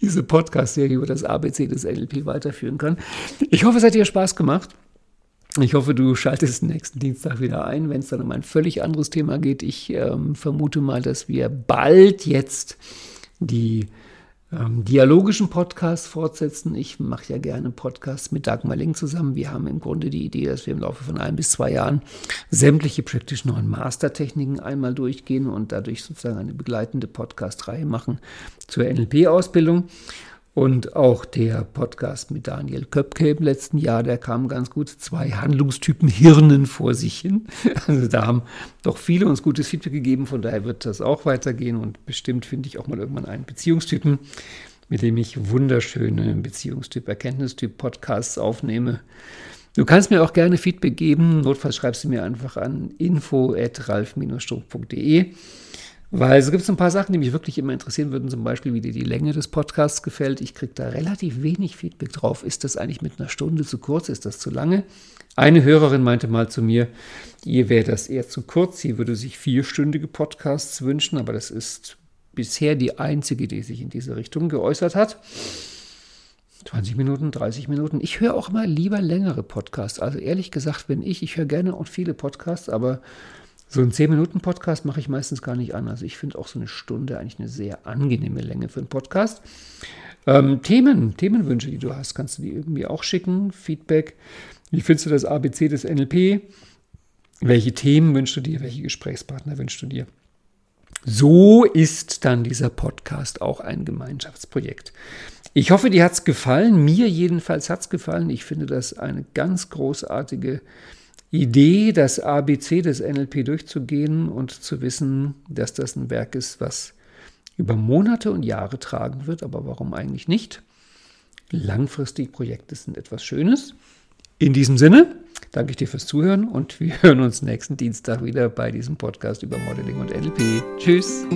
diese Podcast-Serie über das ABC des NLP weiterführen kann. Ich hoffe, es hat dir Spaß gemacht. Ich hoffe, du schaltest nächsten Dienstag wieder ein, wenn es dann um ein völlig anderes Thema geht. Ich ähm, vermute mal, dass wir bald jetzt die ähm, dialogischen Podcasts fortsetzen. Ich mache ja gerne Podcasts mit Dagmar Link zusammen. Wir haben im Grunde die Idee, dass wir im Laufe von ein bis zwei Jahren sämtliche Practitioner und Mastertechniken einmal durchgehen und dadurch sozusagen eine begleitende Podcast-Reihe machen zur NLP-Ausbildung. Und auch der Podcast mit Daniel Köpke im letzten Jahr, der kam ganz gut. Zwei Handlungstypen Hirnen vor sich hin. Also da haben doch viele uns gutes Feedback gegeben. Von daher wird das auch weitergehen. Und bestimmt finde ich auch mal irgendwann einen Beziehungstypen, mit dem ich wunderschöne Beziehungstyp, Erkenntnistyp Podcasts aufnehme. Du kannst mir auch gerne Feedback geben. Notfalls schreibst du mir einfach an info.ralf-struck.de. Weil es gibt so ein paar Sachen, die mich wirklich immer interessieren würden, zum Beispiel, wie dir die Länge des Podcasts gefällt. Ich kriege da relativ wenig Feedback drauf. Ist das eigentlich mit einer Stunde zu kurz? Ist das zu lange? Eine Hörerin meinte mal zu mir, ihr wäre das eher zu kurz. Sie würde sich vierstündige Podcasts wünschen, aber das ist bisher die einzige, die sich in diese Richtung geäußert hat. 20 Minuten, 30 Minuten. Ich höre auch mal lieber längere Podcasts. Also ehrlich gesagt, wenn ich, ich höre gerne und viele Podcasts, aber so einen 10-Minuten-Podcast mache ich meistens gar nicht an. Also ich finde auch so eine Stunde eigentlich eine sehr angenehme Länge für einen Podcast. Ähm, Themen, Themenwünsche, die du hast, kannst du die irgendwie auch schicken. Feedback. Wie findest du das ABC des NLP? Welche Themen wünschst du dir? Welche Gesprächspartner wünschst du dir? So ist dann dieser Podcast auch ein Gemeinschaftsprojekt. Ich hoffe, dir hat es gefallen. Mir jedenfalls hat es gefallen. Ich finde das eine ganz großartige Idee, das ABC des NLP durchzugehen und zu wissen, dass das ein Werk ist, was über Monate und Jahre tragen wird, aber warum eigentlich nicht? Langfristig Projekte sind etwas Schönes. In diesem Sinne danke ich dir fürs Zuhören und wir hören uns nächsten Dienstag wieder bei diesem Podcast über Modeling und NLP. Tschüss!